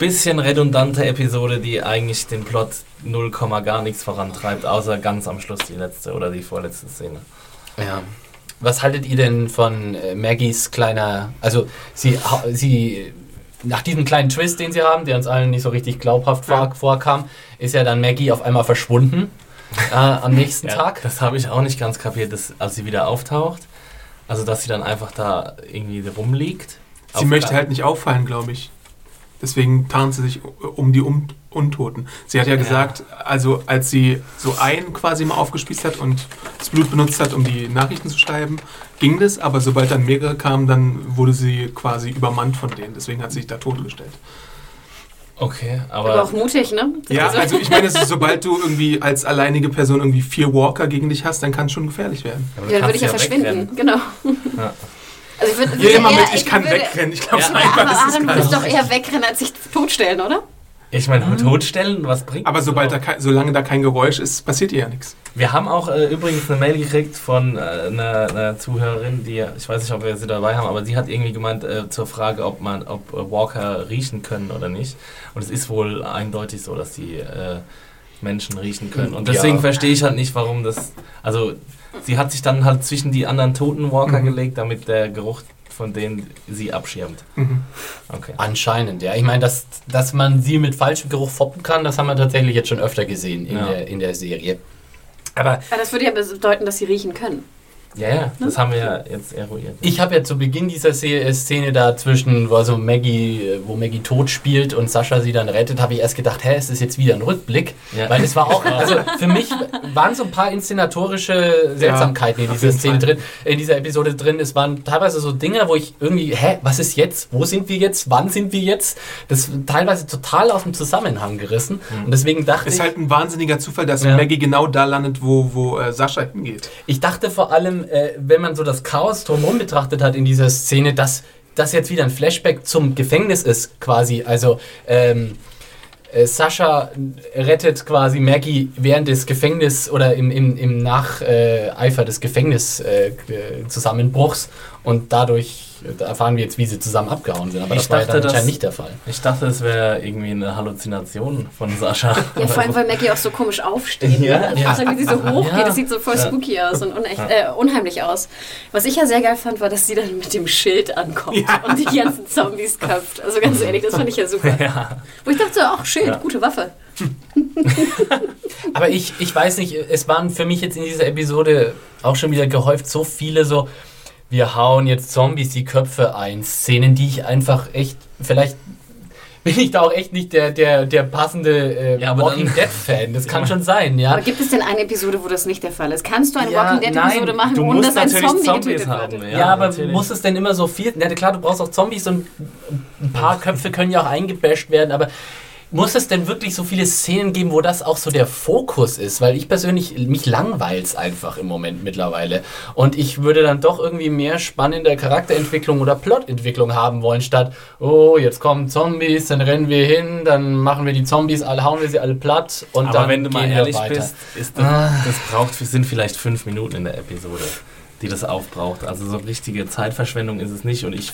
bisschen redundante Episode, die eigentlich den Plot 0, gar nichts vorantreibt, außer ganz am Schluss die letzte oder die vorletzte Szene. Ja. Was haltet ihr denn von äh, Maggies kleiner, also sie, sie, nach diesem kleinen Twist, den sie haben, der uns allen nicht so richtig glaubhaft Ja. vorkam, ist ja dann Maggie auf einmal verschwunden äh, am nächsten Ja, Tag. Das habe ich auch nicht ganz kapiert, dass, als sie wieder auftaucht. Also, dass sie dann einfach da irgendwie rumliegt. Sie möchte halt nicht auffallen, glaube ich. Deswegen tarnt sie sich um die um Untoten. Sie hat ja, Ja. gesagt, also als sie so einen quasi mal aufgespießt hat und das Blut benutzt hat, um die Nachrichten zu schreiben, ging das, aber sobald dann mehrere kamen, dann wurde sie quasi übermannt von denen. Deswegen hat sie sich da totgestellt. Okay, Aber, aber. auch mutig, ne? Ja, also ich meine, ist, sobald du irgendwie als alleinige Person irgendwie vier Walker gegen dich hast, dann kann es schon gefährlich werden. Ja, dann würde ich ja wegrennen. verschwinden. Genau. Ja. Also ich würde eher- mit, ich kann würde- wegrennen. Ich glaube, Ja. so Ja, einfach aber ist es gar würdest nicht. doch eher wegrennen, als sich totstellen, oder? Ich meine, totstellen, was bringt Aber sobald da kein, solange da kein Geräusch ist, passiert ihr ja nichts. Wir haben auch äh, übrigens eine Mail gekriegt von äh, einer, einer Zuhörerin, die, ich weiß nicht, ob wir sie dabei haben, aber sie hat irgendwie gemeint äh, zur Frage, ob man, ob äh, Walker riechen können oder nicht. Und es ist wohl eindeutig so, dass die äh, Menschen riechen können. Und deswegen Ja. verstehe ich halt nicht, warum das. Also sie hat sich dann halt zwischen die anderen toten Walker Mhm. gelegt, damit der Geruch von denen sie abschirmt. Mhm. Okay. Anscheinend, ja. Ich meine, dass, dass man sie mit falschem Geruch foppen kann, das haben wir tatsächlich jetzt schon öfter gesehen in, Ja. der, in der Serie. Aber Aber das würde ja bedeuten, dass sie riechen können. Ja, ja, das haben wir ja jetzt eruiert. Ich habe ja zu Beginn dieser Se- Szene da zwischen, wo also Maggie, äh, wo Maggie tot spielt und Sascha sie dann rettet, habe ich erst gedacht, hä, ist das jetzt wieder ein Rückblick? Ja. Weil es war auch, also für mich waren so ein paar inszenatorische Seltsamkeiten in auf dieser Szene Fall. drin, in dieser Episode drin. Es waren teilweise so Dinge, wo ich irgendwie, hä, was ist jetzt? Wo sind wir jetzt? Wann sind wir jetzt? Das teilweise total aus dem Zusammenhang gerissen. Und deswegen dachte Ist ich, halt ein wahnsinniger Zufall, dass Ja. Maggie genau da landet, wo, wo äh, Sascha hingeht. Ich dachte vor allem, äh, wenn man so das Chaos drumherum betrachtet hat in dieser Szene, dass das jetzt wieder ein Flashback zum Gefängnis ist, quasi. Also, ähm, äh, Sascha rettet quasi Maggie während des Gefängnis oder im, im, im Nacheifer des Gefängniszusammenbruchs und dadurch erfahren wir jetzt, wie sie zusammen abgehauen sind. Aber Ich das war ja dachte, dann anscheinend nicht der Fall. Ich dachte, es wäre irgendwie eine Halluzination von Sascha. Ja, vor allem, weil Maggie auch so komisch aufsteht. Ja, ne? ja. Also, wie sie so hoch Ja. geht, das sieht so voll Ja. spooky aus und unecht, äh, unheimlich aus. Was ich ja sehr geil fand, war, dass sie dann mit dem Schild ankommt und die ganzen Zombies köpft. Also ganz ehrlich, das fand ich ja super. ja. Wo ich dachte, ach, Schild, Ja. gute Waffe. Aber ich, ich weiß nicht, es waren für mich jetzt in dieser Episode auch schon wieder gehäuft so viele so, wir hauen jetzt Zombies die Köpfe ein, Szenen, die ich einfach echt, vielleicht bin ich da auch echt nicht der, der, der passende äh, Ja, aber Walking Dead-Fan. Das kann schon sein, ja. Aber gibt es denn eine Episode, wo das nicht der Fall ist? Kannst du eine Ja, Walking Dead-Episode machen, du ohne dass ein natürlich Zombie Zombies getötet haben, wird? ja. Ja, aber natürlich. muss es denn immer so viel? Ja, klar, du brauchst auch Zombies und ein paar Köpfe können ja auch eingebasht werden, aber muss es denn wirklich so viele Szenen geben, wo das auch so der Fokus ist? Weil ich persönlich, mich langweilt's einfach im Moment mittlerweile. Und ich würde dann doch irgendwie mehr spannende Charakterentwicklung oder Plotentwicklung haben wollen, statt, oh, jetzt kommen Zombies, dann rennen wir hin, dann machen wir die Zombies alle, hauen wir sie alle platt und Aber dann wenn du mal ehrlich bist, ist das, das braucht, sind vielleicht fünf Minuten in der Episode, die das aufbraucht. Also so richtige Zeitverschwendung ist es nicht und ich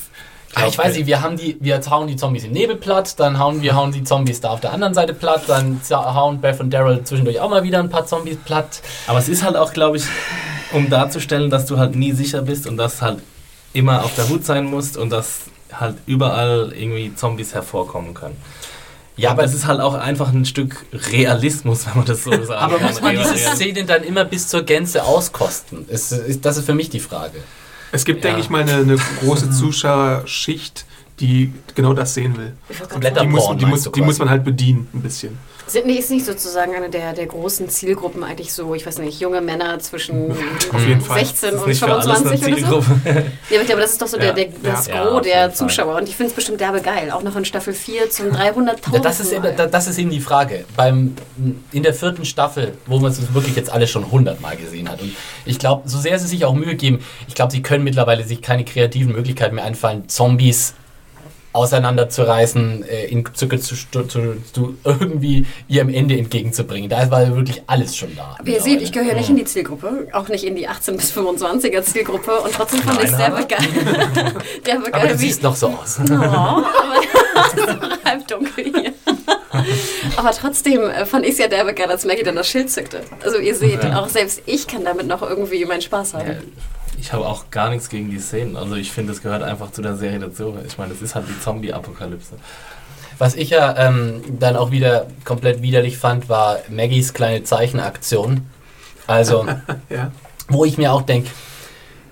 Ah, ich weiß nicht, wir haben die, wir hauen die Zombies im Nebel platt, dann hauen wir hauen die Zombies da auf der anderen Seite platt, dann hauen Beth und Daryl zwischendurch auch mal wieder ein paar Zombies platt. Aber es ist halt auch, glaube ich, um darzustellen, dass du halt nie sicher bist und dass halt immer auf der Hut sein musst und dass halt überall irgendwie Zombies hervorkommen können. Ja, aber aber es ist halt auch einfach ein Stück Realismus, wenn man das so sagen Aber kann. muss man diese Szenen dann immer bis zur Gänze auskosten? Ist, ist, das ist für mich die Frage. Es gibt, Ja. denke ich mal, eine, eine große Zuschauerschicht, die genau das sehen will. Kompletter Die, muss, die, muss, die muss man halt bedienen, ein bisschen. Sind, nee, ist nicht sozusagen eine der, der großen Zielgruppen eigentlich so, ich weiß nicht, junge Männer zwischen Auf jeden Fall. 16 Das ist und nicht für alles eine 25 oder so? Ja, aber ich glaube, das ist doch so Ja. der, der, das Ja, Gros auf der. Zuschauer. Und ich finde es bestimmt derbe geil. Auch noch in Staffel 4 zum 300.000. Ja, das, ist eben, da- das ist eben die Frage. Beim, in der vierten Staffel, wo man es wirklich jetzt alle schon hundertmal gesehen hat. Und ich glaube, so sehr sie sich auch Mühe geben, ich glaube, sie können mittlerweile sich keine kreativen Möglichkeiten mehr einfallen, Zombies auseinanderzureißen, äh, in Zücke zu, zu, zu, irgendwie ihrem Ende entgegenzubringen. Da war wirklich alles schon da. Aber ihr seht, ich gehöre nicht in die Zielgruppe, auch nicht in die 18- bis 25er Zielgruppe und trotzdem fand ich es geil. derbe Aber du wie, siehst noch so aus. Oh, aber es ist halb dunkel hier. Aber trotzdem äh, fand ich es ja derbe geil, als Maggie dann das Schild zückte. Also ihr seht, Ja. auch selbst ich kann damit noch irgendwie meinen Spaß haben. Ja, Ich habe auch gar nichts gegen die Szenen. Also ich finde, es gehört einfach zu der Serie dazu. Ich meine, es ist halt die Zombie-Apokalypse. Was ich ja ähm, dann auch wieder komplett widerlich fand, war Maggies kleine Zeichenaktion. Also, Ja. wo ich mir auch denke,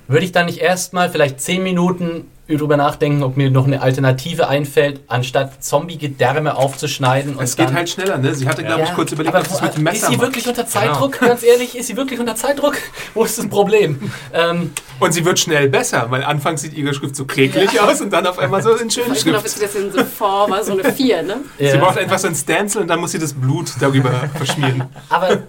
würde ich dann nicht erstmal vielleicht 10 Minuten drüber nachdenken, ob mir noch eine Alternative einfällt, anstatt Zombie-Gedärme aufzuschneiden und Es geht halt schneller, ne? Sie hatte, glaube ich, Ja, kurz überlegt, aber was das mit dem ist Messer sie macht. wirklich unter Zeitdruck? Ganz ehrlich, ist sie wirklich unter Zeitdruck? Wo ist das Problem? Ähm, Und sie wird schnell besser, weil anfangs sieht ihre Schrift so kräglich aus und dann auf einmal so in schönen Ich glaube, Schrift. das in so Form war so eine 4, ne? Sie ja. braucht einfach so ein Stencil und dann muss sie das Blut darüber verschmieren. Aber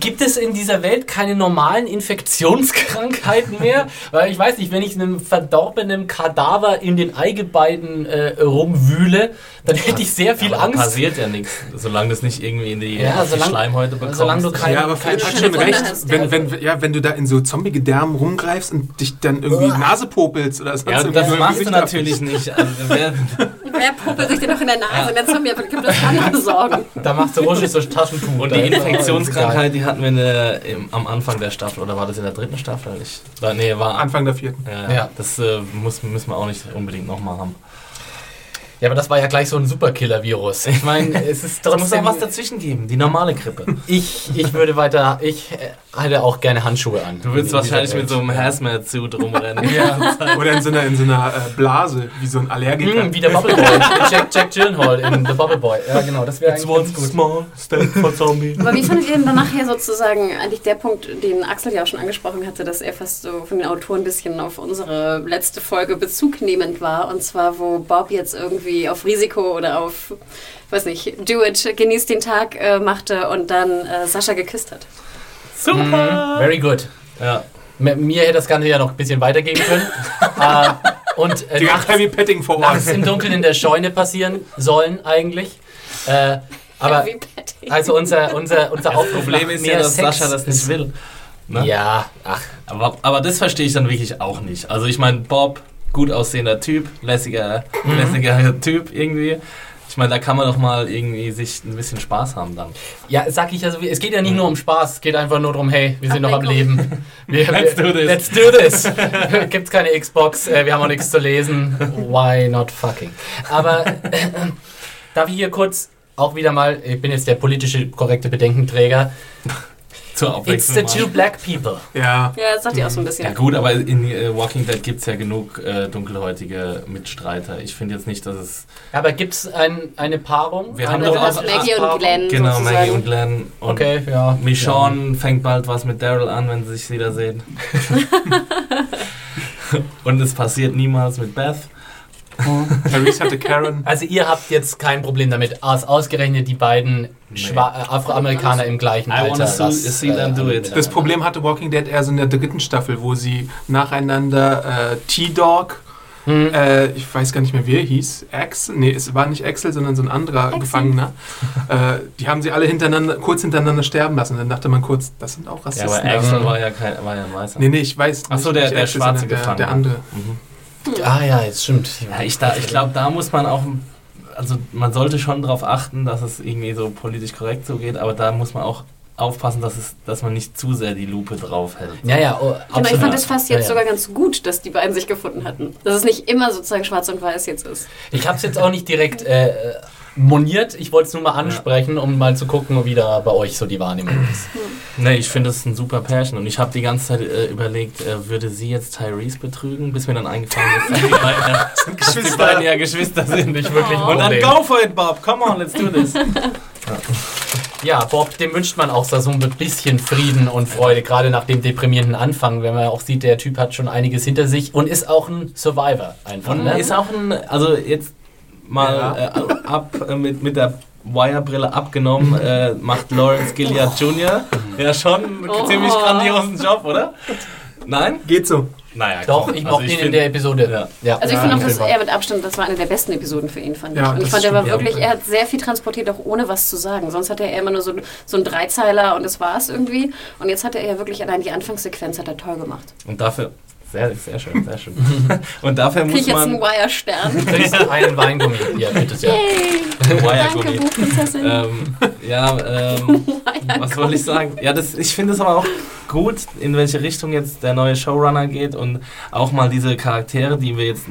gibt es in dieser Welt keine normalen Infektionskrankheiten mehr? Weil ich weiß nicht, wenn ich einem verdorbenen Kadaver in den Eigebeinen äh, rumwühle, dann hätte ich sehr viel Aber Angst. passiert ja nichts, solange das nicht irgendwie in die, Ja, auf die solange- Schleimhäute bekommst. solange du kein- Ja, aber Philipp kein hat schon recht, hast, wenn, ja. wenn, ja, wenn du da in so Zombie-Gedärmen rumgreifst und dich dann irgendwie. Nase popelst oder sonst ja, das machst du natürlich nicht. Also, wer, Wer puppelt sich denn noch in der Nase? Und der Zombie, aber kann das gar nicht besorgen. Da machst du ruhig so Taschentuch. und die Infektionskrankheit, die hatten wir in der, im, am Anfang der Staffel, oder war das in der dritten Staffel? Ich, war, nee, war Anfang der vierten. Ja, Ja. ja. Das äh, muss, müssen wir auch nicht unbedingt nochmal haben. Ja, aber das war ja gleich so ein Superkiller-Virus. Ich meine, es ist Da muss trotzdem... auch was dazwischen geben, die normale Grippe. Ich, ich würde weiter... Ich hätte auch gerne Handschuhe an. Du willst wahrscheinlich mit so einem Hazmat-Suit rumrennen. Oder in so einer, in so einer äh, Blase, wie so ein Allergiker. Hm, wie der Bubble Boy. Jack, Jack Gyllenhaal in The Bubble Boy. Ja, genau, das wäre eigentlich ganz gut. small step for zombie. Aber wie fandet ihr denn dann nachher sozusagen eigentlich der Punkt, den Axel ja auch schon angesprochen hatte, dass er fast so von den Autoren ein bisschen auf unsere letzte Folge Bezug nehmend war? Und zwar, wo Bob jetzt irgendwie auf Risiko oder auf, weiß nicht, do it, genießt den Tag äh, machte und dann äh, Sascha geküsst hat. Super! Very good. Ja. M- Mir hätte das Ganze ja noch ein bisschen weitergehen können. äh, und äh, nachts, Heavy Petting vor Ort. nachts im Dunkeln in der Scheune passieren sollen eigentlich. Äh, aber Heavy Petting. also unser, unser, unser Das Problem ist ja, dass Sex Sascha das nicht will. Ne? Ja, ach, Aber, aber das verstehe ich dann wirklich auch nicht. Also ich meine, Bob, gut aussehender Typ, lässiger, Mhm. lässiger Typ irgendwie. Ich meine, da kann man doch mal irgendwie sich ein bisschen Spaß haben dann. Ja, sag ich also, es geht ja nicht nur um Spaß, es geht einfach nur darum, hey, wir sind noch am. Leben. Wir, Let's do this. Let's do this. Gibt's keine Xbox, äh, wir haben auch nichts zu lesen. Why not fucking? Aber äh, darf ich hier kurz auch wieder mal, ich bin jetzt der politische korrekte Bedenkenträger. Zur It's the Abwechslung. two black people. Ja. Ja, das sagt ihr auch so ein bisschen. Ja gut, aber in äh, Walking Dead gibt es ja genug äh, dunkelhäutige Mitstreiter. Ich finde jetzt nicht, dass es... Aber gibt's ein, eine Paarung? Wir haben doch auch- Maggie und Paarung? Glenn Genau, sozusagen. Maggie und Glenn. Und Okay, ja. Michonne fängt bald was mit Daryl an, wenn sie sich wiedersehen. und es passiert niemals mit Beth. Tyrese hatte Karen. Also ihr habt jetzt kein Problem damit, als ausgerechnet die beiden Schwa äh, Afroamerikaner im gleichen I Alter. see- das, see them do it. miteinander Das Problem hatte Walking Dead eher so in der dritten Staffel, wo sie nacheinander äh, T-Dog, Hm. äh, ich weiß gar nicht mehr, wie er hieß, Axel, nee, es war nicht Axel, sondern so ein anderer Axel. Gefangener. Äh, die haben sie alle hintereinander, kurz hintereinander sterben lassen. Dann dachte man kurz, das sind auch Ja, Rassisten. aber Axel war ja kein, war ja ein Weißer. Nee, nee, ich weiß Ach so, nicht, der- der schwarze sondern der, Gefangene. der andere. Mhm. Ah ja, jetzt stimmt. Ja, ich, da, ich glaube, da muss man auch, also man sollte schon darauf achten, dass es irgendwie so politisch korrekt so geht, aber da muss man auch aufpassen, dass, es, dass man nicht zu sehr die Lupe drauf hält. Ja, ja, oh, Genau, ich fand es fast jetzt Ja, ja. sogar ganz gut, dass die beiden sich gefunden hatten. Dass es nicht immer sozusagen schwarz und weiß jetzt ist. Ich habe es jetzt auch nicht direkt äh, moniert. Ich wollte es nur mal ansprechen, um mal zu gucken, wie da bei euch so die Wahrnehmung ist. Nee, ich finde es ein super Pärchen und ich habe die ganze Zeit äh, überlegt, äh, würde sie jetzt Tyrese betrügen, bis mir dann eingefallen ist, dass die beiden, dass die beiden ja Geschwister sind. Nicht wirklich Oh. Und dann go for it, Bob, come on, let's do this. Ja, Bob, dem wünscht man auch so ein bisschen Frieden und Freude, gerade nach dem deprimierenden Anfang, wenn man auch sieht, der Typ hat schon einiges hinter sich und ist auch ein Survivor einfach. Ne? ist auch ein, also jetzt mal Ja. äh, ab äh, mit, mit der Wire-Brille abgenommen, äh, macht Lawrence Gilliard Jr. ja schon einen Oh. ziemlich grandiosen Job, oder? Nein? Geht so. Naja, Doch, komm. ich Also mochte ihn in der Episode. Ja. Ja. Also ich Ja, finde auch, auf dass er mit Abstand, das war eine der besten Episoden für ihn, fand ich. Ja, und ich fand, er war wirklich, er hat sehr viel transportiert, auch ohne was zu sagen. Sonst hatte er immer nur so, so einen Dreizeiler und das war's irgendwie. Und jetzt hatte er ja wirklich allein die Anfangssequenz hat er toll gemacht. Und dafür, sehr, sehr schön, sehr schön. Und dafür Krieg muss ich jetzt einen man Wire-Stern. Du kriegst einen Weingummi. Ja, bitte sehr. Yay! Danke, Wire-Gummi. Ähm, ja, ähm, was soll ich sagen? Ja, das, ich finde es aber auch gut, in welche Richtung jetzt der neue Showrunner geht und auch mal diese Charaktere, die wir jetzt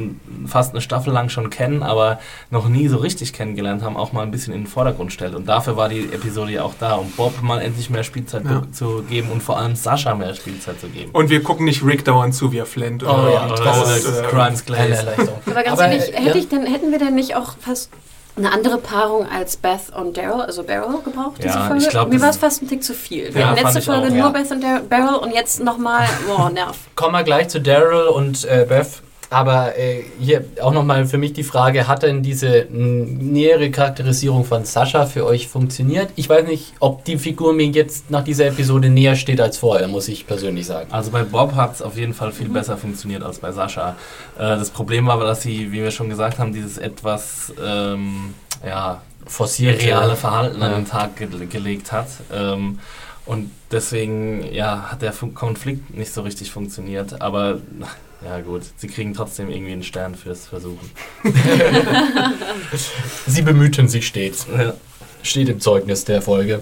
fast eine Staffel lang schon kennen, aber noch nie so richtig kennengelernt haben, auch mal ein bisschen in den Vordergrund stellt. Und dafür war die Episode ja auch da, um Bob mal endlich mehr Spielzeit Ja. zu geben und vor allem Sascha mehr Spielzeit zu geben. Und wir gucken nicht Rick dauernd zu, wie er flennt. Oh ja, oder das ist oder- Crimes Glaze. Aber ganz ehrlich, äh, hätte ja. ich denn, hätten wir denn nicht auch fast eine andere Paarung als Beth und Daryl, also Beryl, gebraucht, diese Ja, Folge? ich glaub, Mir war es fast ein Tick zu viel. Wir Ja, hatten letzte ich auch, Folge ja. nur Beth und Dar- Beryl und jetzt nochmal, boah, Nerv. Kommen wir gleich zu Daryl und äh, Beth. Aber äh, hier auch nochmal für mich die Frage, hat denn diese nähere Charakterisierung von Sascha für euch funktioniert? Ich weiß nicht, ob die Figur mir jetzt nach dieser Episode näher steht als vorher, muss ich persönlich sagen. Also bei Bob hat es auf jeden Fall viel besser funktioniert als bei Sascha. Äh, das Problem war aber, dass sie, wie wir schon gesagt haben, dieses etwas ähm, ja, Forciert reale Verhalten an Ja. den Tag ge gelegt hat. Ähm, und deswegen ja, hat der Fun Konflikt nicht so richtig funktioniert. Aber ja gut, sie kriegen trotzdem irgendwie einen Stern fürs Versuchen. Sie bemühten sich stets. Ja. Steht im Zeugnis der Folge.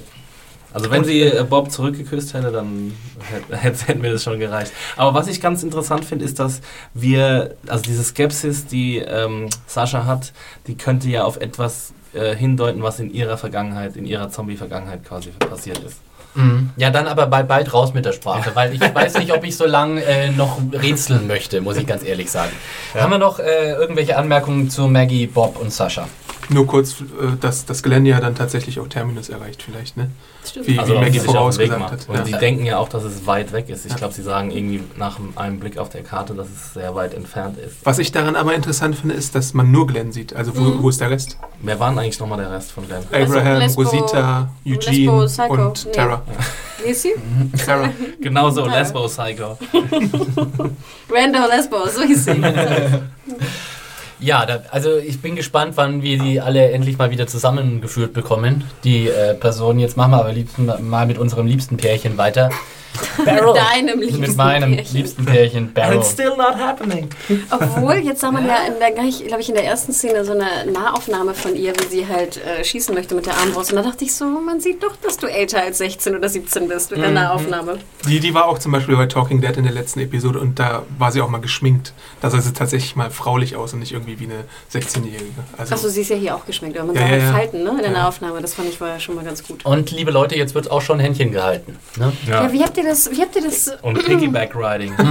Also wenn sie äh, Bob zurückgeküsst hätte, dann hätte, hätte, hätte mir das schon gereicht. Aber was ich ganz interessant finde, ist, dass wir, also diese Skepsis, die ähm, Sascha hat, die könnte ja auf etwas äh, hindeuten, was in ihrer Vergangenheit, in ihrer Zombie-Vergangenheit quasi passiert ist. Mhm. Ja, dann aber bald, bald raus mit der Sprache, weil ich weiß nicht, ob ich so lange äh, noch rätseln möchte, muss ich ganz ehrlich sagen. Haben wir noch äh, irgendwelche Anmerkungen zu Maggie, Bob und Sascha? Nur kurz, äh, dass das Gelände ja dann tatsächlich auch Terminus erreicht, vielleicht, ne? Stimmt. Wie, Also wie Maggie vorausgesagt hat. Und Ja. sie denken ja auch, dass es weit weg ist. Ich Ja. glaube, sie sagen irgendwie nach einem Blick auf der Karte, dass es sehr weit entfernt ist. Was ich daran aber interessant finde, ist, dass man nur Glenn sieht. Also wo, Mhm. wo ist der Rest? Wer waren eigentlich nochmal der Rest von Glenn? Also Abraham, Lesbo- Rosita, Eugene Lesbo, Psycho, und nee. Tara. Wie ist sie? Tara. Genau so, Ja. Lesbo Psycho. Brando Lesbo, so hieß sie. Ja, da, also ich bin gespannt, wann wir die alle endlich mal wieder zusammengeführt bekommen. Die äh, Personen, jetzt machen wir aber liebsten, mal mit unserem liebsten Pärchen weiter. Mit deinem liebsten Mit meinem Pärchen. liebsten Pärchen, And Barrow. it's still not happening. Obwohl, jetzt sah man ja, in der, glaube ich, in der ersten Szene so eine Nahaufnahme von ihr, wie sie halt äh, schießen möchte mit der Armbrust. Und da dachte ich so, man sieht doch, dass du älter als 16 oder 17 bist mit der Mhm. Nahaufnahme. Die, die war auch zum Beispiel bei Talking Dead in der letzten Episode und da war sie auch mal geschminkt. Da sah sie tatsächlich mal fraulich aus und nicht irgendwie wie eine 16-Jährige. Also, Achso, sie ist ja hier auch geschminkt, aber man Ja, sah ja, halt ja. Falten ne, in der Ja. Nahaufnahme. Das fand ich war ja schon mal ganz gut. Und liebe Leute, jetzt wird auch schon Händchen gehalten. Ne? Ja. wie habt ihr das das, wie habt ihr das? Und Piggyback Riding.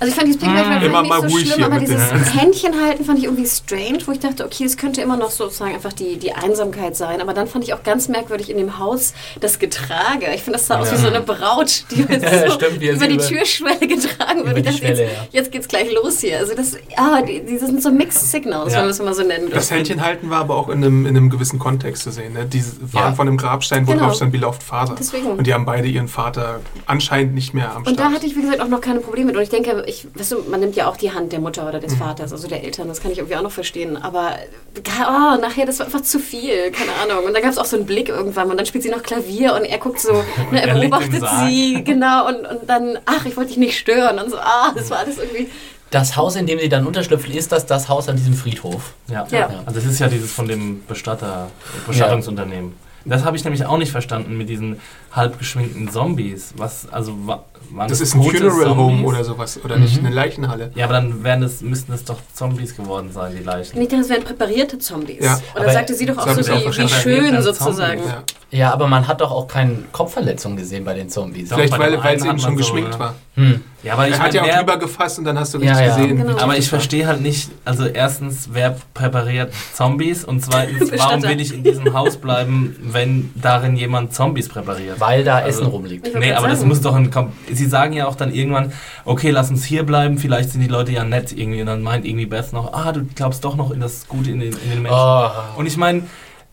Also ich fand dieses Piggyback Riding Immer nicht mal so ruhig schlimm, aber dieses Händchen halten fand ich irgendwie strange, wo ich dachte, okay, es könnte immer noch sozusagen einfach die, die Einsamkeit sein. Aber dann fand ich auch ganz merkwürdig in dem Haus das Getrage. Ich finde, das sah aus wie so eine Braut, die jetzt Ja, so stimmt, er über die Türschwelle getragen wird. die jetzt, ja. jetzt geht's gleich los hier. Also das, ah, die, die sind so Mixed Signals, Ja. wenn wir es mal so nennen Das. Händchen halten war aber auch in einem, in einem gewissen Kontext zu sehen. Ne? Diese waren Ja. von einem Grabstein, wo Genau. drauf stand Beloved Father. Deswegen. Und die haben beide ihren Vater anscheinend nicht mehr am Und da Start. hatte ich, wie gesagt, auch noch keine Probleme mit. Und ich denke, ich, weißt du, man nimmt ja auch die Hand der Mutter oder des Mhm. Vaters, also der Eltern. Das kann ich irgendwie auch noch verstehen. Aber oh, nachher, das war einfach zu viel. Keine Ahnung. Und dann gab es auch so einen Blick irgendwann. Und dann spielt sie noch Klavier und er guckt so, ne, er er beobachtet sie. Genau. Und, und dann, ach, ich wollte dich nicht stören. Und so, ah, das war alles irgendwie. Das Haus, in dem sie dann unterschlüpfen, ist das das Haus an diesem Friedhof? Ja. Ja. Also das ist ja dieses von dem Bestatter, Bestattungsunternehmen. Das habe ich nämlich auch nicht verstanden mit diesen halb geschminkten Zombies. Was, also wa- waren das ist ein Funeral Home oder sowas. Oder nicht Mhm. eine Leichenhalle. Ja, aber dann wären das, müssten es doch Zombies geworden sein, die Leichen. Ich dachte, das wären präparierte Zombies. Ja, und dann aber sagte sie doch das auch so, auch wie, schön sozusagen. Ja. Ja, aber man hat doch auch keine Kopfverletzung gesehen bei den Zombies. Vielleicht, weil, weil sie eben schon so, geschminkt ja. war. Hm. Ja, aber ich er hat ja auch wer- drüber gefasst und dann hast du Ja, richtig ja. gesehen. Genau. Aber ich das verstehe halt nicht, also erstens, wer präpariert Zombies und zweitens, warum will ich in diesem Haus bleiben, wenn darin jemand Zombies präpariert? Weil da Also- Essen rumliegt. Ich Nee, aber das sagen. muss doch ein. Kom Sie sagen ja auch dann irgendwann, okay, lass uns hier bleiben, vielleicht sind die Leute ja nett irgendwie. Und dann meint irgendwie Beth noch, ah, du glaubst doch noch in das Gute in den, in den Menschen. Oh. Und ich meine,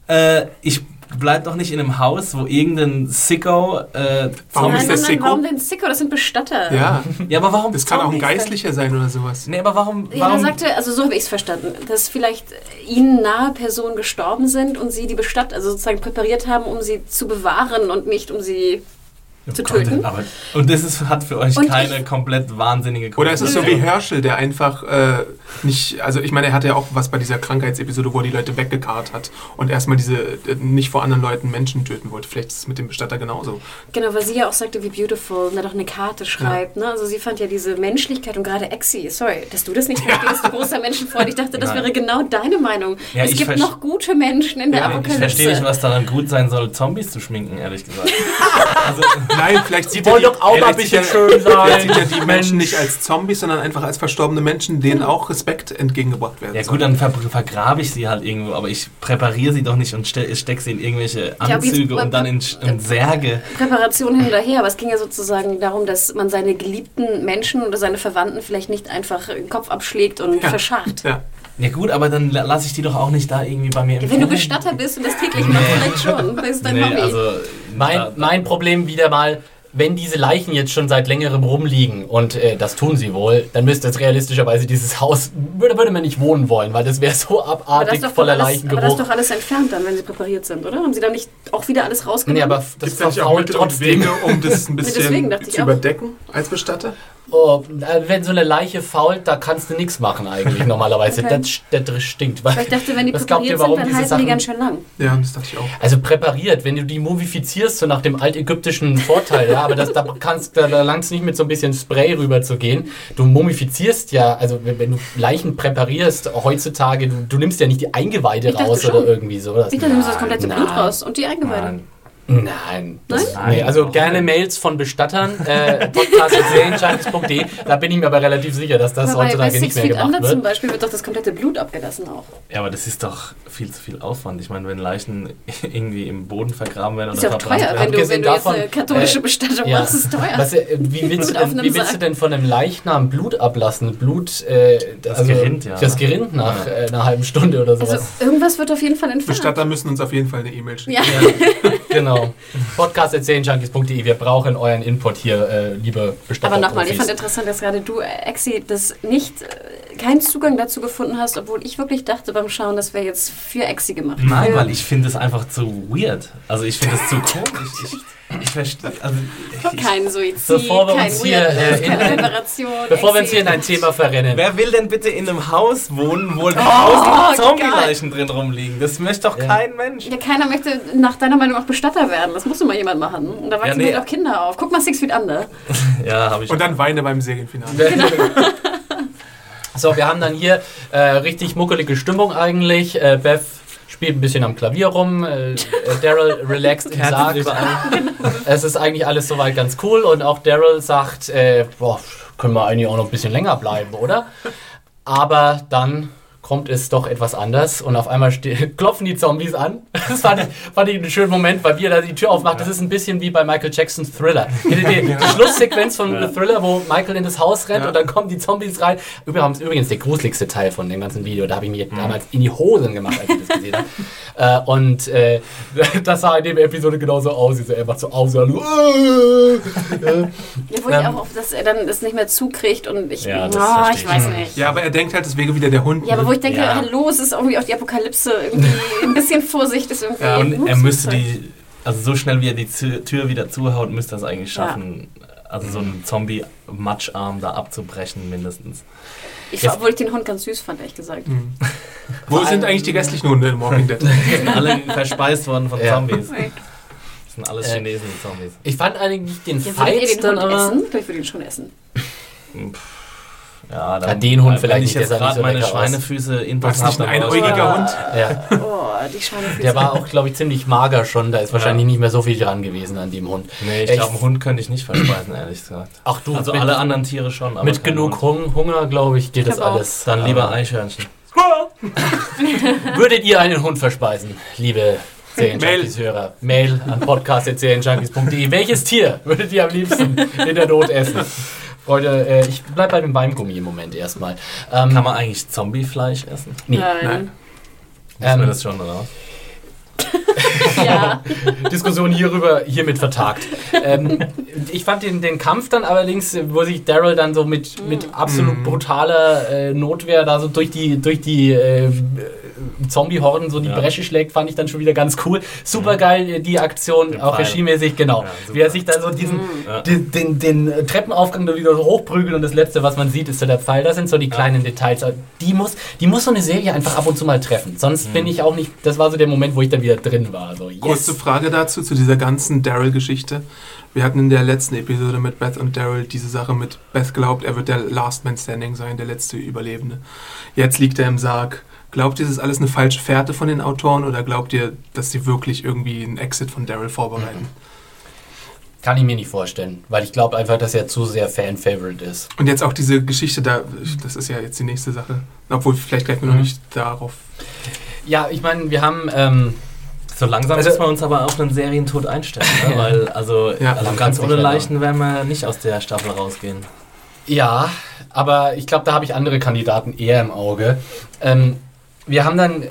äh, ich bleib doch nicht in einem Haus, wo irgendein Sicko. Äh, Warum nein, ist nein, Sicko? warum denn Sicko? Das sind Bestatter. Ja, ja, aber warum? das kann auch ein? Geistlicher sein oder sowas. Nee, aber warum? Ja, er warum sagte, also so habe ich es verstanden, dass vielleicht ihnen nahe Personen gestorben sind und sie die Bestatt, also sozusagen präpariert haben, um sie zu bewahren und nicht um sie zu Oh Gott, töten. Aber, und das ist, hat für euch Und keine ich- komplett wahnsinnige Oder ist es so wie. Herschel, der einfach äh, nicht, also ich meine, er hatte ja auch was bei dieser Krankheitsepisode, wo er die Leute weggekarrt hat und erstmal diese äh, nicht vor anderen Leuten Menschen töten wollte. Vielleicht ist es mit dem Bestatter genauso. Genau, weil sie ja auch sagte, wie beautiful, und er doch eine Karte schreibt. Ne? Also sie fand ja diese Menschlichkeit und gerade Exi, sorry, dass du das nicht verstehst, du großer Menschenfreund. Ich dachte, das Nein. wäre genau deine Meinung. Ja, es gibt noch gute Menschen in der Ja, ich Ich Apokalypse. verstehe nicht, was daran gut sein soll, Zombies zu schminken, ehrlich gesagt. also, Nein, vielleicht sieht wollen er doch auch mal ein bisschen schön Vielleicht sein. sieht er die Menschen nicht als Zombies, sondern einfach als verstorbene Menschen, denen auch Respekt entgegengebracht werden ja soll. gut, dann ver vergrabe ich sie halt irgendwo, aber ich präpariere sie doch nicht und ste stecke sie in irgendwelche Anzüge und dann in, in Särge. Präparation hin oder her, aber es ging ja sozusagen darum, dass man seine geliebten Menschen oder seine Verwandten vielleicht nicht einfach den Kopf abschlägt und Ja. verscharrt. Ja. Ja gut, aber dann la- lasse ich die doch auch nicht da irgendwie bei mir im Wenn du. Bestatter bist und das täglich machst, vielleicht schon. Das ist dein Nee, Hobby. also Mein, mein Problem wieder mal, wenn diese Leichen jetzt schon seit längerem rumliegen, und äh, das tun sie wohl, dann müsste es realistischerweise dieses Haus, würde, würde man nicht wohnen wollen, weil das wäre so aber das, abartig ist voller alles, aber das ist doch alles entfernt dann, wenn sie präpariert sind, oder? Haben sie da nicht auch wieder alles rausgenommen? Nee, aber das Gibt auch verfault und trotzdem. Wege, um das ein bisschen ich zu auch. überdecken als Bestatter? Oh, äh, wenn so eine Leiche fault, da kannst du nichts machen eigentlich normalerweise. Okay. Das, das stinkt. Weil, Weil ich dachte, wenn die ihr, präpariert warum sind, dann halten Sachen, die ganz schön lang. Ja, das dachte ich auch. Also präpariert, wenn du die mumifizierst, so nach dem altägyptischen Vorteil, ja, aber das, da kannst da, da langst nicht mit so ein bisschen Spray rüber zu gehen. Du mumifizierst ja, also wenn, wenn du Leichen präparierst heutzutage, du, du nimmst ja nicht die Eingeweide raus schon. oder irgendwie sowas. Ich dachte, du nimmst das komplette Blut raus und die Eingeweide. Nein. Nein. Das, Nein? nee, also Nein. gerne Mails von Bestattern, äh. Da bin ich mir aber relativ sicher, dass das Aber bei heutzutage nicht mehr gemacht Under zum wird. Beispiel wird doch das komplette Blut abgelassen auch. Ja, aber das ist doch viel zu viel Aufwand. Ich meine, wenn Leichen irgendwie im Boden vergraben werden Ist oder verbrannt teuer, werden. wenn du, wenn du jetzt davon, eine katholische äh, Bestattung Ja. machst, ist teuer. Was, äh, wie, willst denn, wie willst du denn von einem Leichnam Blut ablassen? Blut, äh, Das also gerinnt, ja. Das gerinnt nach Ja. äh, einer halben Stunde oder sowas. also irgendwas wird auf jeden Fall entfernt. Bestatter müssen uns auf jeden Fall eine E-Mail schicken. Ja. genau. Podcast.serienjunkies.de. Wir brauchen euren Input hier, äh, liebe Bestatter. Aber nochmal, ich fand interessant, dass gerade du, äh, Exi, das nicht, äh, keinen Zugang dazu gefunden hast, obwohl ich wirklich dachte beim Schauen, das wäre jetzt für Exi gemacht. Nein, weil ich finde es einfach zu weird. Also ich finde es zu komisch. Ich, ich verstehe. Also ich, Kein Suizid, Bevor wir kein uns hier, Weirdness, äh, in keine. Bevor wir uns hier in ein Thema verrennen. Wer will denn bitte in einem Haus wohnen, wo tausend Zombie-Leichen drin rumliegen? Das möchte doch Ja. kein Mensch. Ja, keiner möchte nach deiner Meinung auch Bestatter werden. Das muss immer jemand machen. Und da wachsen nee. halt auch Kinder auf. Guck mal Six Feet Under. Ja, habe ich. Und dann weine beim Serienfinale. So, wir haben dann hier äh, richtig muckelige Stimmung eigentlich. Äh, Beth spielt ein bisschen am Klavier rum. Äh, äh, Daryl relaxed im Sarg. Es ist eigentlich alles soweit ganz cool und auch Daryl sagt, äh, boah, können wir eigentlich auch noch ein bisschen länger bleiben, oder? Aber dann kommt es doch etwas anders und auf einmal klopfen die Zombies an. Das fand ich, fand ich einen schönen Moment, weil wie er da die Tür aufmacht, das ist ein bisschen wie bei Michael Jacksons Thriller. Die, die, die Schlusssequenz von Thriller, wo Michael in das Haus rennt Ja. und dann kommen die Zombies rein. Übrigens, übrigens der gruseligste Teil von dem ganzen Video, da habe ich mir damals in die Hosen gemacht, als ich das gesehen habe. Äh, und äh, das sah in der Episode genauso aus. Er macht so aus. Und, äh, Ja, wo ich Ähm. auch auf, dass er dann das nicht mehr zukriegt und ich, Ja, das Ah, verstehe ich ich. weiß nicht. Ja, aber er denkt halt, es wäre wieder der Hund. Ja, aber wo ich denke, Ja. hallo, es ist irgendwie auch die Apokalypse, irgendwie ein bisschen Vorsicht ist irgendwie. Ja, und Ups, er müsste die, also so schnell wie er die Tür wieder zuhaut, müsste er es eigentlich schaffen, also so einen Zombie-Matscharm da abzubrechen mindestens. Ich, Jetzt- obwohl ich den Hund ganz süß fand, ehrlich gesagt. Hm. Wo sind eigentlich die restlichen Hunde in Walking Dead? Die sind alle verspeist worden von Ja. Zombies. Okay. Das sind alles Äh, Chinesen, die Zombies. ich fand eigentlich den Ja, Fight den dann Hund aber. essen? Ich würde ihn schon essen. Ja, Ja, den Hund vielleicht ich nicht, jetzt gerade so meine. Schweinefüße in War es nicht ein dann ich- einäugiger Hund? Ja, Oh, die Schweinefüße. der war auch, glaube ich, ziemlich mager schon. Da ist wahrscheinlich Ja. nicht mehr so viel dran gewesen an dem Hund. Nee, ich Ich- glaube, einen Hund könnte ich nicht verspeisen, ehrlich gesagt. Ach du, Also alle anderen Tiere schon, aber mit genug Hund. Hung Hunger, glaube ich, geht das glaub auch. alles. Dann lieber Eichhörnchen. Würdet ihr einen Hund verspeisen, liebe Serienjunkies-Hörer? Mail an podcast.serienjunkies.de. Welches Tier würdet ihr am liebsten in der Not essen? Freunde, äh, ich bleib bei dem Weingummi im Moment erstmal. Ähm, Kann man eigentlich Zombiefleisch essen? nee. Nein. Nein. Wissen Ähm, wir das schon, oder? Ja. Diskussion hierüber hiermit vertagt. ähm, ich fand den, den Kampf dann allerdings, wo sich Daryl dann so mit, mit absolut Mhm. brutaler äh, Notwehr da so durch die, durch die äh, Zombie-Horden so die Ja. Bresche schlägt, fand ich dann schon wieder ganz cool. Super geil, die Aktion, Den auch regiemäßig, genau. Ja. Wie er sich da so diesen, Ja. den, den, den Treppenaufgang da wieder so hochprügelt und das letzte, was man sieht, ist so der Pfeil. Das sind so die kleinen Details. Die muss, die muss so eine Serie einfach ab und zu mal treffen. Sonst bin ich auch nicht, das war so der Moment, wo ich dann wieder drin war. So, yes. Kurze Frage dazu, zu dieser ganzen Daryl-Geschichte. Wir hatten in der letzten Episode mit Beth und Daryl diese Sache mit Beth glaubt, er wird der Last Man Standing sein, der letzte Überlebende. Jetzt liegt er im Sarg. Glaubt ihr, das ist alles eine falsche Fährte von den Autoren oder glaubt ihr, dass sie wirklich irgendwie einen Exit von Daryl vorbereiten? Kann ich mir nicht vorstellen, weil ich glaube einfach, dass er zu sehr Fan-Favorite ist. Und jetzt auch diese Geschichte da, das ist ja jetzt die nächste Sache. Obwohl, vielleicht greifen wir noch Mhm. nicht darauf. Ja, ich meine, wir haben. Ähm, So langsam Also- müssen wir uns aber auf einen Serientod einstellen, ne? weil also, Ja. also ganz ohne mehr Leichen werden wir nicht aus der Staffel rausgehen. ja, aber ich glaube, da habe ich andere Kandidaten eher im Auge. Ähm, wir haben dann,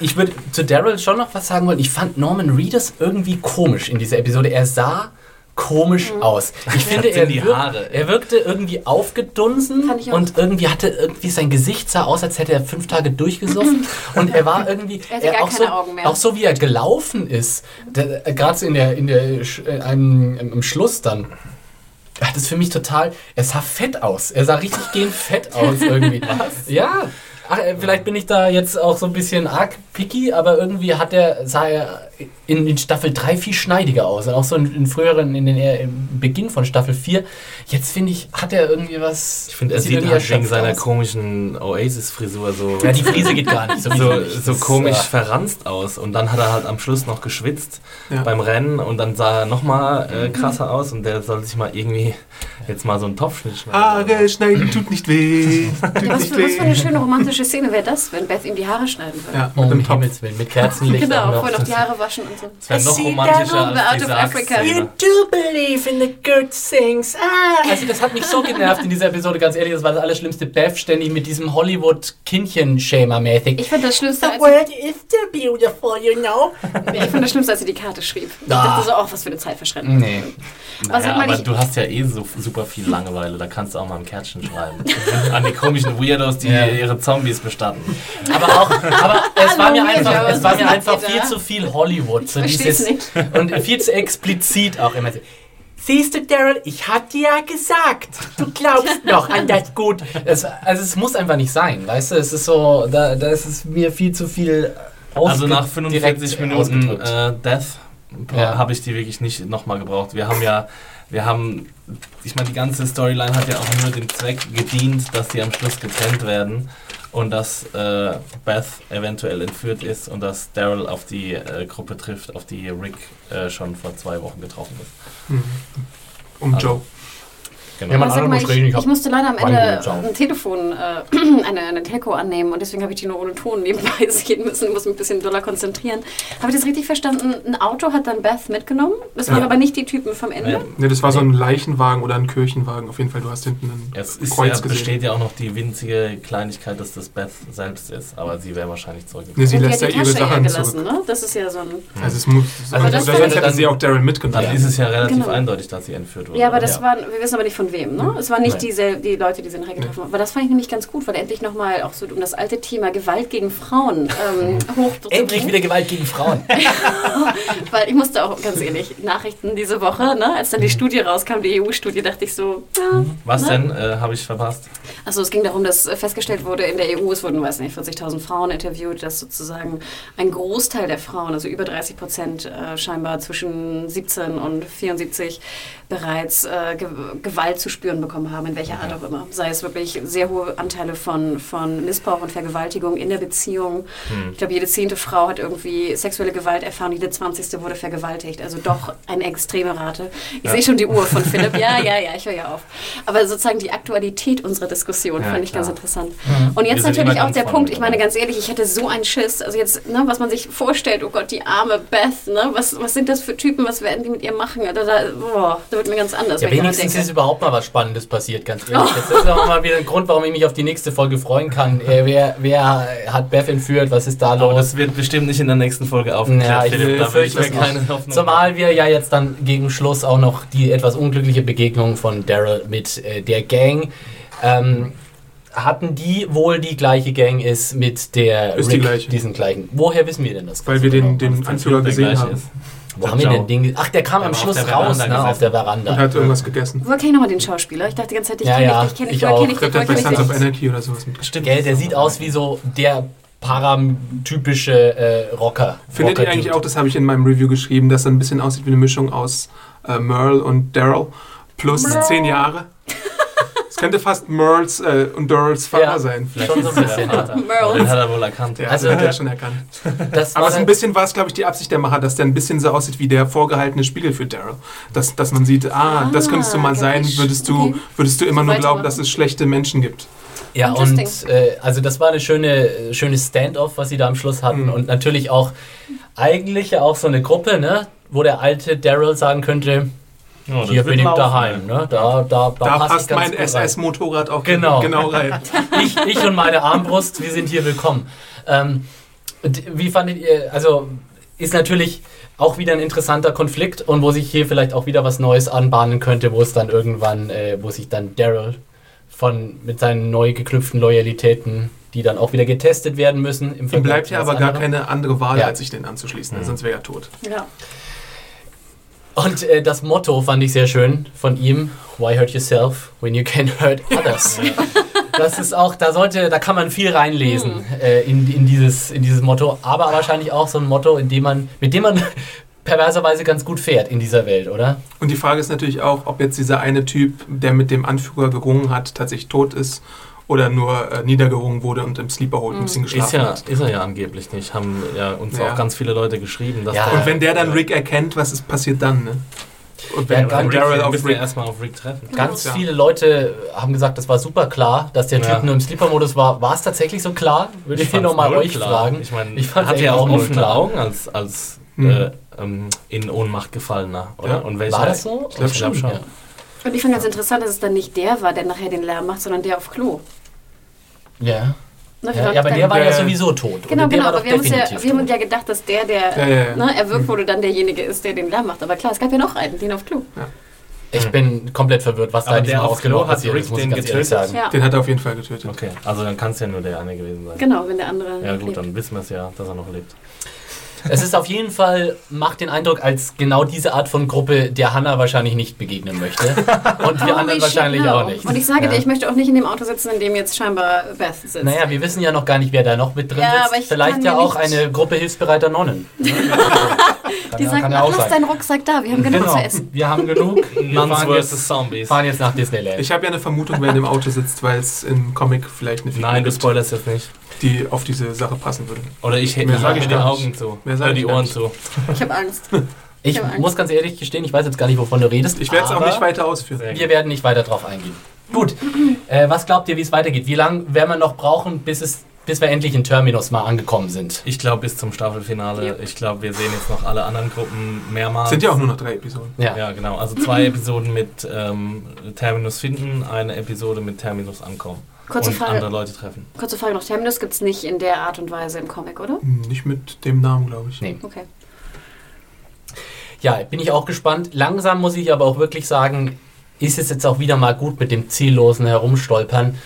ich würde zu Daryl schon noch was sagen wollen. Ich fand Norman Reedus irgendwie komisch in dieser Episode. Er sah komisch aus. Ich finde, er, in die wirk- Haare. er wirkte irgendwie aufgedunsen und irgendwie hatte irgendwie sein Gesicht sah aus, als hätte er fünf Tage durchgesoffen und er war irgendwie Er gar auch so, auch so wie er gelaufen ist, gerade so in der in der äh, einem, im, im Schluss dann. Hat es für mich total. Er sah fett aus. Er sah richtig gehend fett aus irgendwie. Was? Ja. Ach, äh, vielleicht bin ich da jetzt auch so ein bisschen arg picky, aber irgendwie hat er, sah er in, in Staffel 3 viel schneidiger aus. Und auch so in, in früheren, in den im Beginn von Staffel 4. Jetzt finde ich, hat er irgendwie was. Ich finde, er sieht irgendwie halt wegen seiner aus. komischen Oasis-Frisur so, Ja, die Frise geht gar nicht. So, so, so komisch äh, verranzt aus. Und dann hat er halt am Schluss noch geschwitzt Ja. beim Rennen und dann sah er nochmal äh, krasser aus und der soll sich mal irgendwie jetzt mal so einen Topfschnitt schneiden. Haare schneiden tut nicht weh. Tut Ja, was, nicht was für eine schöne romantische Szene wäre das, wenn Beth ihm die Haare schneiden würde. Ja, mit um dem. Himmels Willen, mit Kerzenlicht auch Genau, noch. vorher noch die Haare waschen und so. Das wäre I noch see romantischer out als of die Africa. Sargszene. do believe in the good things. Ah. Also das hat mich so genervt in dieser Episode, ganz ehrlich, das war das Allerschlimmste. Beth ständig mit diesem Hollywood-Kindchen-Schema-mäßig. Ich fand das Schlimmste, als sie, is still beautiful, you know. nee, ich fand das Schlimmste, als sie die Karte schrieb. Ich Ah. dachte so, oh, was für eine Zeitverschwendung. Nee. Was Naja, aber nicht- du hast ja eh so super viel Langeweile, da kannst du auch mal ein Kärtchen schreiben. An die komischen Weirdos, die Ja. ihre Zombies bestatten. Aber auch, aber es war mir einfach, es war was mir einfach viel zu viel Hollywood. So dieses, und viel zu explizit auch immer. Siehst du, Daryl, ich hab dir ja gesagt, du glaubst noch an das Gut. Es, also es muss einfach nicht sein, weißt du? Es ist so, da, da ist es mir viel zu viel Also nach 45 direkt Minuten äh, Death Ja. habe ich die wirklich nicht nochmal gebraucht. Wir haben ja, wir haben, ich meine, die ganze Storyline hat ja auch nur dem Zweck gedient, dass die am Schluss getrennt werden. Und dass äh, Beth eventuell entführt ist und dass Daryl auf die äh, Gruppe trifft, auf die Rick äh, schon vor zwei Wochen getroffen ist. Mhm. Um Also, Joe. Genau. Ja, mal, ich, ich musste leider am Ende ein Telefon, äh, eine, eine Telco annehmen und deswegen habe ich die nur ohne Ton nebenbei sehen müssen. Ich muss mich ein bisschen doller konzentrieren. Habe ich das richtig verstanden? Ein Auto hat dann Beth mitgenommen? Das waren Ja. aber nicht die Typen vom Ende? Ja. Ne, das war so ein Leichenwagen oder ein Kirchenwagen. Auf jeden Fall, du hast hinten ein Es ist Kreuz ja, gesehen. besteht ja auch noch die winzige Kleinigkeit, dass das Beth selbst ist, aber sie wäre wahrscheinlich zurückgekommen. sie Und lässt ja die ihre Sachen gelassen, zurück. ne? Das ist ja so ein... Also es muss, Also also das sonst fand- hätte sie auch Daryl Dann mitgenommen. ist es ja relativ Genau. eindeutig, dass sie entführt wurde. Ja, aber das Ja. waren, wir wissen aber nicht von wem, ne? Es waren nicht Nein. diese, die Leute, die sie nachher getroffen haben. Aber das fand ich nämlich ganz gut, weil endlich nochmal auch so um das alte Thema Gewalt gegen Frauen ähm, hochzubringen. Endlich wieder Gewalt gegen Frauen. Weil ich musste auch, ganz ehrlich, Nachrichten diese Woche, ne? als dann die Studie rauskam, die EU-Studie, dachte ich so, ja. Was Ne? denn? Äh, Habe ich verpasst? Also es ging darum, dass festgestellt wurde, in der EU, es wurden, weiß nicht, 40.000 Frauen interviewt, dass sozusagen ein Großteil der Frauen, also über 30 Prozent äh, scheinbar zwischen 17 und 74 bereits äh, Ge Gewalt zu spüren bekommen haben, in welcher Art auch immer. Sei es wirklich sehr hohe Anteile von, von Missbrauch und Vergewaltigung in der Beziehung. Hm. Ich glaube, jede zehnte Frau hat irgendwie sexuelle Gewalt erfahren, jede zwanzigste wurde vergewaltigt. Also doch eine extreme Rate. Ich Ja. sehe schon die Uhr von Philipp. Ja, ja, ja, ich höre ja auf. Aber sozusagen die Aktualität unserer Diskussion Ja, fand ich ganz klar. interessant. Mhm. Und jetzt natürlich auch ganz der Punkt, ich meine ganz ehrlich, ich hätte so einen Schiss, also jetzt, ne, was man sich vorstellt, oh Gott, die arme Beth, ne, was, was sind das für Typen, was werden die mit ihr machen? Da, da, boah, da wird mir ganz anders, Ja, wenigstens ist überhaupt mal was Spannendes passiert, ganz ehrlich. Das ist auch mal wieder ein Grund, warum ich mich auf die nächste Folge freuen kann. Äh, wer, wer hat Beth entführt? Was ist da Aber los? das wird bestimmt nicht in der nächsten Folge aufgeklärt, Ja, ich Philipp. Da will ich mir keine. Hoffnung Zumal wir ja jetzt dann gegen Schluss auch noch die etwas unglückliche Begegnung von Daryl mit äh, der Gang ähm, hatten, die wohl die gleiche Gang ist mit der Ist die gleiche. diesen gleichen. Woher wissen wir denn das? Weil wir den, den Anführer gesehen haben. ist. Wo haben wir denn den? Ach, der kam Der am Schluss raus, Veranda ne, auf der Veranda. Und hat irgendwas gegessen. Woher kenne ich nochmal den Schauspieler? Ich dachte die ganze Zeit, ich Ja, kenne ja, dich, ich kenne dich, ich kenne Ich ich dich, glaube, der hat bei Sons of dich? Anarchy oder sowas mitgespielt. Stimmt. Gell, der sieht aus wie so der paratypische äh, Rocker. Findet ihr Rocker-Dude. eigentlich auch, das habe ich in meinem Review geschrieben, dass er ein bisschen aussieht wie eine Mischung aus äh, Merle und Daryl plus zehn Jahre? Könnte fast Merles äh, und Daryls Vater Ja. sein. Vielleicht Schon so ein bisschen. Vater. Merles. Den hat er wohl erkannt. Ja, Also- hat er schon erkannt. Das war Aber so ein bisschen war es, glaube ich, die Absicht der Macher, dass der ein bisschen so aussieht wie der vorgehaltene Spiegel für Daryl. Dass, dass man sieht, ah, das Ah, könntest du mal sein, würdest du, Okay. würdest du immer nur glauben, dass es schlechte Menschen gibt. Ja, und äh, also das war eine schöne, äh, schöne Stand-off, was sie da am Schluss hatten. Mhm. Und natürlich auch, eigentlich ja auch so eine Gruppe, ne? Wo der alte Daryl sagen könnte, Ja, hier bin ich laufen, daheim, ne? Da, da, da, Da, passt ganz mein. SS-Motorrad auch Genau. genau rein. Ich, ich und meine Armbrust, wir sind hier willkommen. Ähm, wie fandet ihr, also ist natürlich auch wieder ein interessanter Konflikt und wo sich hier vielleicht auch wieder was Neues anbahnen könnte, wo es dann irgendwann, äh, wo sich dann Daryl von mit seinen neu geknüpften Loyalitäten, die dann auch wieder getestet werden müssen. Im Ihm bleibt ja aber gar anderem. keine andere Wahl, Ja. als sich den anzuschließen, Mhm. sonst wäre er tot. Ja. Und äh, das Motto fand ich sehr schön von ihm: Why hurt yourself when you can hurt others? Das ist auch, da sollte, da kann man viel reinlesen äh, in, in, dieses, in dieses Motto, aber wahrscheinlich auch so ein Motto, in dem man, mit dem man perverserweise ganz gut fährt in dieser Welt, oder? Und die Frage ist natürlich auch, ob jetzt dieser eine Typ, der mit dem Anführer gerungen hat, tatsächlich tot ist oder nur äh, niedergerungen wurde und im Sleeper Hole ein bisschen Ist, geschlafen ja, hat. ist er ja angeblich nicht. Haben ja uns Ja. auch ganz viele Leute geschrieben, dass Ja. der- Und wenn der dann Rick erkennt, was ist passiert dann? Ne? Und wenn, Ja, wenn Daryl auf Rick erstmal auf Rick treffen. Ganz Ja. viele Leute haben gesagt, das war super klar, dass der Typ Ja. nur im Sleeper-Modus war. War es tatsächlich so klar? Würde ich, fand's nochmal euch klar. fragen. Ich meine, Ich ich echt ja auch offene klar. Augen als, als Mhm. äh, ähm, in Ohnmacht gefallener. Oder? Ja. Und welcher, War das so? Ich glaub Ich glaube schon. schon. Und ich fand ganz interessant, dass es dann nicht der war, der nachher den Lärm macht, sondern der auf Klo. Ja. Ne, wir Ja, waren ja, aber der war ja sowieso tot. Genau, genau, war aber doch wir haben, uns ja, wir haben uns ja gedacht, dass der, der Ja, ja, ja. Ne, erwürgt wurde, dann derjenige ist, der den Lärm macht. Aber klar, es gab ja noch einen, den auf Klo. Ich bin komplett verwirrt, was da Aber in diesem der auf Haus genau passiert ist, muss ich den ganz ehrlich getötet? sagen. Ja, Den hat er auf jeden Fall getötet. Okay, also dann kann es ja nur der eine gewesen sein. genau, wenn der andere Ja gut, lebt. dann wissen wir es ja, dass er noch lebt. Es ist auf jeden Fall, macht den Eindruck, als genau diese Art von Gruppe, der Hannah wahrscheinlich nicht begegnen möchte. Und wir anderen wahrscheinlich no. auch nicht. Und ich sage ja. dir, ich möchte auch nicht in dem Auto sitzen, in dem jetzt scheinbar Beth sitzt. Naja, wir wissen ja noch gar nicht, wer da noch mit drin Ja, sitzt. aber ich Vielleicht ja auch eine Gruppe hilfsbereiter Nonnen. die ja- sagen, auch lass sein. deinen Rucksack da, wir haben genug Genau, zu essen. wir haben genug. Wir Nuns fahren vs. jetzt, Zombies. fahren jetzt nach Disneyland. Ich habe ja eine Vermutung, wer in dem Auto sitzt, weil es im Comic vielleicht eine Figur Nein, du spoilerst jetzt nicht. Die auf diese Sache passen würde. Oder ich hätte ich mir die Augen nicht. zu. Mehr Oder die Ohren zu. Ich habe Angst. Ich Ich hab Angst. muss ganz ehrlich gestehen, ich weiß jetzt gar nicht, wovon du redest. Ich werde es auch nicht weiter ausführen. Wir werden nicht weiter drauf eingehen. Gut, äh, was glaubt ihr, wie es weitergeht? Wie lange werden wir noch brauchen, bis, es, bis wir endlich in Terminus mal angekommen sind? Ich glaube bis zum Staffelfinale. Ja. Ich glaube, wir sehen jetzt noch alle anderen Gruppen mehrmals. Sind ja auch nur noch drei Episoden. Ja. Ja, genau. Also zwei Episoden mit ähm, Terminus finden, eine Episode mit Terminus ankommen. Kurze und Frage. andere Leute treffen. Kurze Frage noch. Terminus gibt es nicht in der Art und Weise im Comic, oder? Hm, Nicht mit dem Namen, glaube ich. Nee. Okay. Ja, bin ich auch gespannt. Langsam muss ich aber auch wirklich sagen, ist es jetzt auch wieder mal gut mit dem ziellosen Herumstolpern.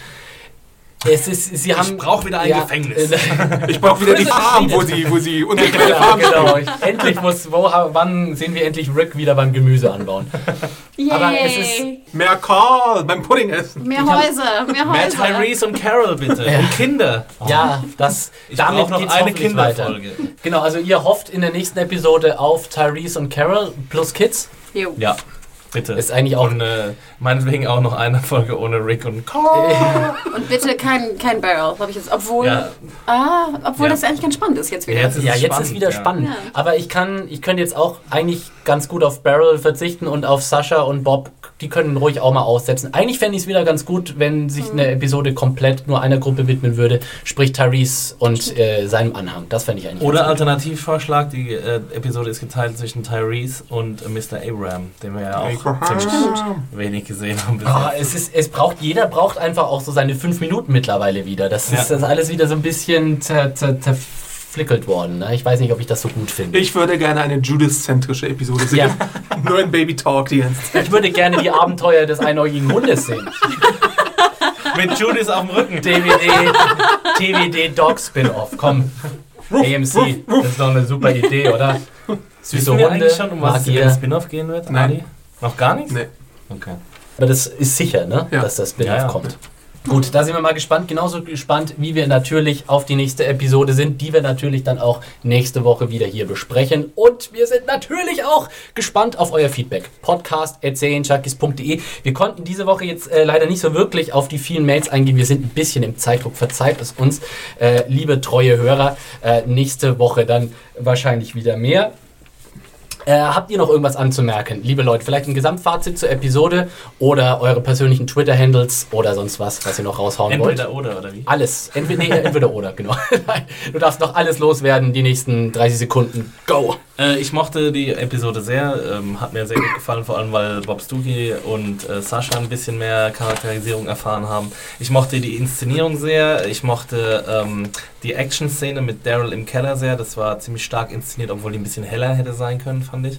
Es ist, sie haben, brauch wieder ein Gefängnis. Ich brauche wieder die Farm, wo sie, wo sie unsere kleine Ja, Farm genau. Ich, endlich muss, wo, wann sehen wir endlich Rick wieder beim Gemüse anbauen? Yay! Aber es ist- Mehr Karl beim Pudding essen. mehr Ich Häuser, mehr Mehr Häuser. Tyrese und Carol bitte. Ja. Und Kinder. Ja, das, Ich damit brauche noch geht's eine weiter. Kinderfolge. Genau, also ihr hofft in der nächsten Episode auf Tyrese und Carol plus Kids. Jo. Ja, bitte. Ist eigentlich auch und äh, meinetwegen auch noch eine Folge ohne Rick und Carl. Und bitte kein, kein Barrel, habe ich jetzt. Obwohl, Ja, ah, obwohl Ja. das eigentlich ganz spannend ist jetzt wieder. Ja, jetzt ist ja, es jetzt spannend, ist wieder ja. spannend. Ja. Aber ich kann, ich könnte jetzt auch eigentlich ganz gut auf Barrel verzichten und auf Sascha und Bob, die können ruhig auch mal aussetzen. Eigentlich fände ich es wieder ganz gut, wenn sich Mhm. eine Episode komplett nur einer Gruppe widmen würde, sprich Tyrese und äh, seinem Anhang. Das fände ich eigentlich Oder. Alternativvorschlag, die äh, Episode ist geteilt zwischen Tyrese und äh, Mr. Abraham, den wir ja auch ziemlich wenig gesehen haben. Ah, es ist, es braucht, jeder braucht einfach auch so seine fünf Minuten mittlerweile wieder. Das ist Ja. das alles wieder so ein bisschen zer, zer, zerflickelt worden. Ne? Ich weiß nicht, ob ich das so gut finde. Ich würde gerne eine Judith-zentrische Episode sehen. Ja. Nur ein Baby Talk die ganze Zeit. Ich würde gerne die Abenteuer des einäugigen Hundes sehen. Mit Judith auf dem Rücken. DVD, DVD Dog Spin-Off. Komm. AMC. Das ist doch eine super Idee, oder? Süße Wissen wir Hunde, eigentlich schon, um was es Spin-off gehen wird? Nein. Adi? Noch gar nichts? Nee. Okay. Aber das ist sicher, ne? Ja. dass das Spin-off Ja, ja. kommt. Gut, da sind wir mal gespannt. Genauso gespannt, wie wir natürlich auf die nächste Episode sind, die wir natürlich dann auch nächste Woche wieder hier besprechen. Und wir sind natürlich auch gespannt auf euer Feedback. Podcast.serienjunkies.de. Wir konnten diese Woche jetzt äh, leider nicht so wirklich auf die vielen Mails eingehen. Wir sind ein bisschen im Zeitdruck. Verzeiht es uns, äh, liebe treue Hörer. Äh, nächste Woche dann wahrscheinlich wieder mehr. Äh, habt ihr noch irgendwas anzumerken, liebe Leute? Vielleicht ein Gesamtfazit zur Episode oder eure persönlichen Twitter-Handles oder sonst was, was ihr noch raushauen wollt? Entweder oder, oder wie? Alles. Entweder, nee, entweder oder, genau. Nein, du darfst noch alles loswerden, die nächsten 30 Sekunden. Go! Äh, ich mochte die Episode sehr, ähm, hat mir sehr gut gefallen, vor allem weil Bob Stuckey und äh, Sascha ein bisschen mehr Charakterisierung erfahren haben. Ich mochte die Inszenierung sehr, ich mochte ähm, die Action-Szene mit Daryl im Keller sehr, das war ziemlich stark inszeniert, obwohl die ein bisschen heller hätte sein können, fand ich.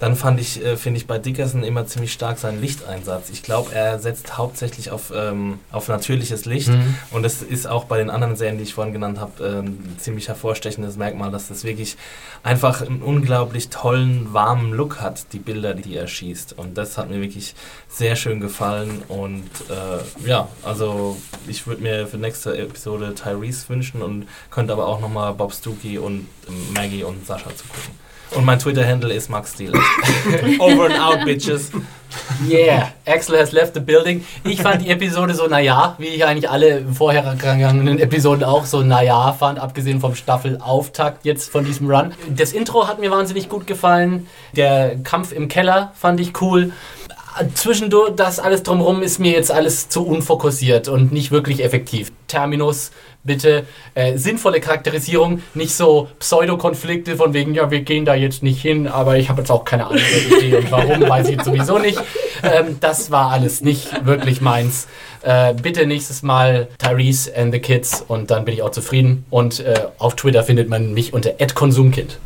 Dann fand ich, äh, finde ich bei Dickerson immer ziemlich stark seinen Lichteinsatz. Ich glaube, er setzt hauptsächlich auf, ähm, auf natürliches Licht Mhm. und das ist auch bei den anderen Serien, die ich vorhin genannt habe, ähm, ein ziemlich hervorstechendes Merkmal, dass das wirklich einfach einen unglaublich tollen, warmen Look hat, die Bilder, die er schießt. Und das hat mir wirklich sehr schön gefallen. Und äh, ja, also ich würde mir für die nächste Episode Tyrese wünschen und könnte aber auch nochmal Bob Stuckey und Maggie und Sascha zugucken. Und mein Twitter-Handle ist Max Steele. Over and out, bitches. Yeah, Axel has left the building. Ich fand die Episode so naja, wie ich eigentlich alle vorhergegangenen Episoden auch so naja fand, abgesehen vom Staffelauftakt jetzt von diesem Run. Das Intro hat mir wahnsinnig gut gefallen. Der Kampf im Keller fand ich cool. Zwischendurch, das alles drumherum ist mir jetzt alles zu unfokussiert und nicht wirklich effektiv. Terminus, bitte, äh, sinnvolle Charakterisierung, nicht so Pseudokonflikte von wegen, ja, wir gehen da jetzt nicht hin, aber ich habe jetzt auch keine andere Idee und warum, weiß ich jetzt sowieso nicht. Ähm, das war alles nicht wirklich meins. Äh, bitte nächstes Mal Tyrese and the Kids und dann bin ich auch zufrieden. Und äh, auf Twitter findet man mich unter @konsumkind.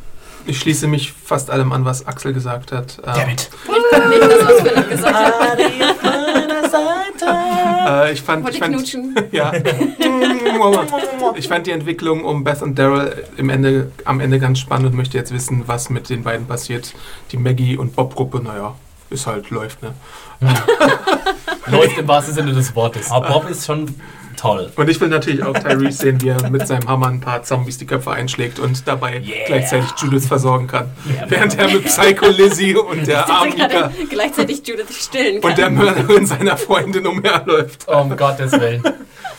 Ich schließe mich fast allem an, was Axel gesagt hat. Ähm, Dammit. Nicht, nicht das, was Philipp gesagt hat. Äh, ich fand, ich fand, ja. ich fand die Entwicklung um Beth und Daryl im Ende, am Ende ganz spannend und möchte jetzt wissen, was mit den beiden passiert. Die Maggie und Bob-Gruppe, naja, ist halt, läuft, ne? Läuft im wahrsten Sinne des Wortes. Aber Bob ist schon toll. Und ich will natürlich auch Tyrese sehen, wie er mit seinem Hammer ein paar Zombies die Köpfe einschlägt und dabei Yeah. gleichzeitig Judith versorgen kann. Während er mit Psycho Lizzie und der armen Ika gerade gleichzeitig Judith stillen kann. und der Mörderin seiner Freundin umherläuft. Um Gottes Willen.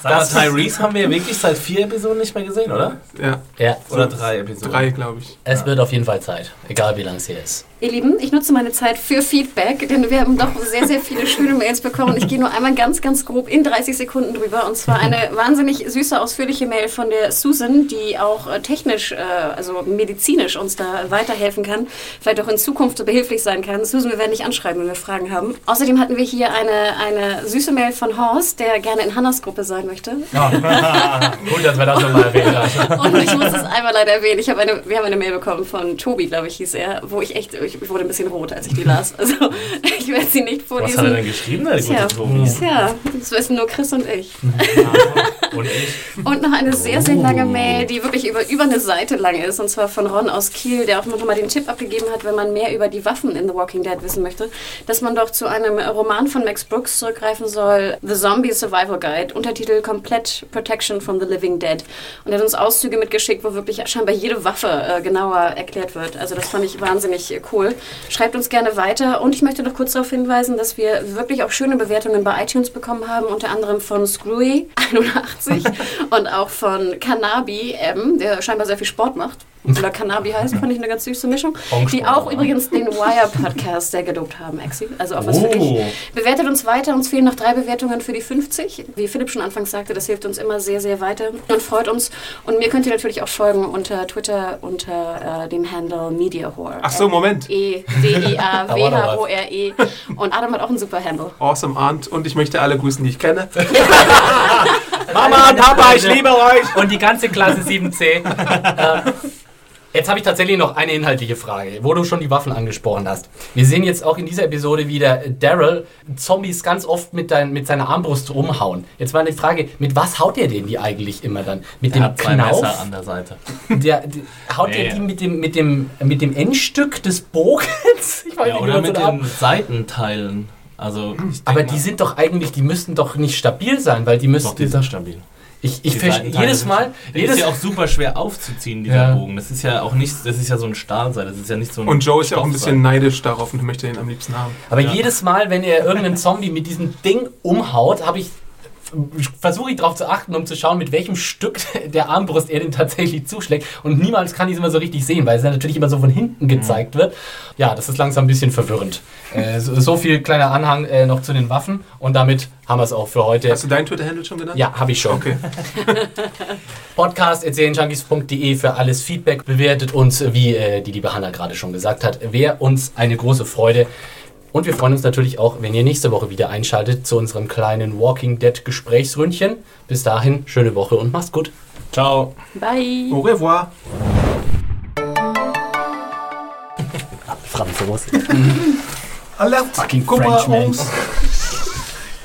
Das- Tyrese haben wir ja wirklich seit vier Episoden nicht mehr gesehen, oder? Ja, Ja, Oder drei Episoden? drei, glaube ich. es wird auf jeden Fall Zeit. Egal wie lang es hier ist. Ihr Lieben, ich nutze meine Zeit für Feedback, denn wir haben doch sehr, sehr viele schöne Mails bekommen. Ich gehe nur einmal ganz, ganz grob in 30 Sekunden drüber. Und zwar eine wahnsinnig süße, ausführliche Mail von der Susan, die auch äh, technisch, äh, also medizinisch uns da weiterhelfen kann, vielleicht auch in Zukunft behilflich sein kann. Susan, wir werden dich anschreiben, wenn wir Fragen haben. Außerdem hatten wir hier eine, eine süße Mail von Horst, der gerne in Hannas Gruppe sein möchte. Gut, dass wir das nochmal erwähnt haben. Und ich muss es einmal leider erwähnen. Ich habe eine, wir haben eine Mail bekommen von Tobi, glaube ich, hieß er, wo ich echt, ich wurde ein bisschen rot, als ich die las. Also ich werde sie nicht Was vorlesen. hat er denn geschrieben, der Tja, tja, das wissen nur Chris und ich. Und ich? Und noch eine sehr, sehr lange Mail, die wirklich über, über eine Seite lang ist, und zwar von Ron aus Kiel, der auch noch mal den Tipp abgegeben hat, wenn man mehr über die Waffen in The Walking Dead wissen möchte, dass man doch zu einem Roman von Max Brooks zurückgreifen soll, The Zombie Survival Guide, Untertitel Complete Protection from the Living Dead. Und er hat uns Auszüge mitgeschickt, wo wirklich scheinbar jede Waffe äh, genauer erklärt wird. Also das fand ich wahnsinnig äh, cool. Schreibt uns gerne weiter. Und ich möchte noch kurz darauf hinweisen, dass wir wirklich auch schöne Bewertungen bei iTunes bekommen haben, unter anderem von Screwy81 und auch von Canabi M, der scheinbar sehr viel Sport macht. Oder Canabi heißt, fand ich eine ganz süße Mischung. Die auch übrigens den Wire-Podcast sehr gelobt haben, Exi. Also auch was Oh. wirklich. Bewertet uns weiter. Uns fehlen noch drei Bewertungen für die 50. Wie Philipp schon anfangs sagte, das hilft uns immer sehr, sehr weiter und freut uns. Und mir könnt ihr natürlich auch folgen unter Twitter unter äh, dem Handle MediaHore. Ach so, Moment. E E-D-I-A-W-H-O-R-E. Und Adam hat auch einen super Handle. Awesome Aunt und ich möchte alle grüßen, die ich kenne. Mama, Papa, ich liebe euch! Und die ganze Klasse 7c. Jetzt habe ich tatsächlich noch eine inhaltliche Frage, wo du schon die Waffen angesprochen hast. Wir sehen jetzt auch in dieser Episode wieder Daryl Zombies ganz oft mit, dein, mit seiner Armbrust rumhauen. Jetzt war die Frage, mit was haut er denn die eigentlich immer dann? Mit Er dem hat Knauf? Messer an der Seite. Der, der, haut Nee. er die mit dem, mit, dem, mit dem Endstück des Bogens? Ich weiß Ja, nicht, oder mit den Seitenteilen. Also, Aber mal, die sind doch eigentlich, die müssten doch nicht stabil sein, weil die doch, müssten. die sind stabil. Ich ich jedes Mal, Der jedes ist ja auch super schwer aufzuziehen, dieser Ja. Bogen. Das ist ja auch nicht, das ist ja so ein Stahlseil, das ist ja nicht so ein Und Joe ist ja auch ein bisschen neidisch darauf und möchte ihn am liebsten haben. Aber Ja. jedes Mal, wenn er irgendeinen Zombie mit diesem Ding umhaut, habe ich versuche ich darauf zu achten, um zu schauen, mit welchem Stück der Armbrust er den tatsächlich zuschlägt. Und niemals kann ich es immer so richtig sehen, weil es natürlich immer so von hinten gezeigt wird. Ja, das ist langsam ein bisschen verwirrend. Äh, so, so viel kleiner Anhang äh, noch zu den Waffen. Und damit haben wir es auch für heute. Hast du deinen Twitter-Handle schon genannt? ja, habe ich schon. Okay. Podcast erzählenjunkies.de für alles Feedback. Bewertet uns, wie äh, die liebe Hanna gerade schon gesagt hat. Wäre uns eine große Freude. Und wir freuen uns natürlich auch, wenn ihr nächste Woche wieder einschaltet zu unserem kleinen Walking Dead Gesprächsründchen. Bis dahin, schöne Woche und macht's gut. Ciao. Bye. Au revoir. Franzos. Alert. Fucking Guck mal.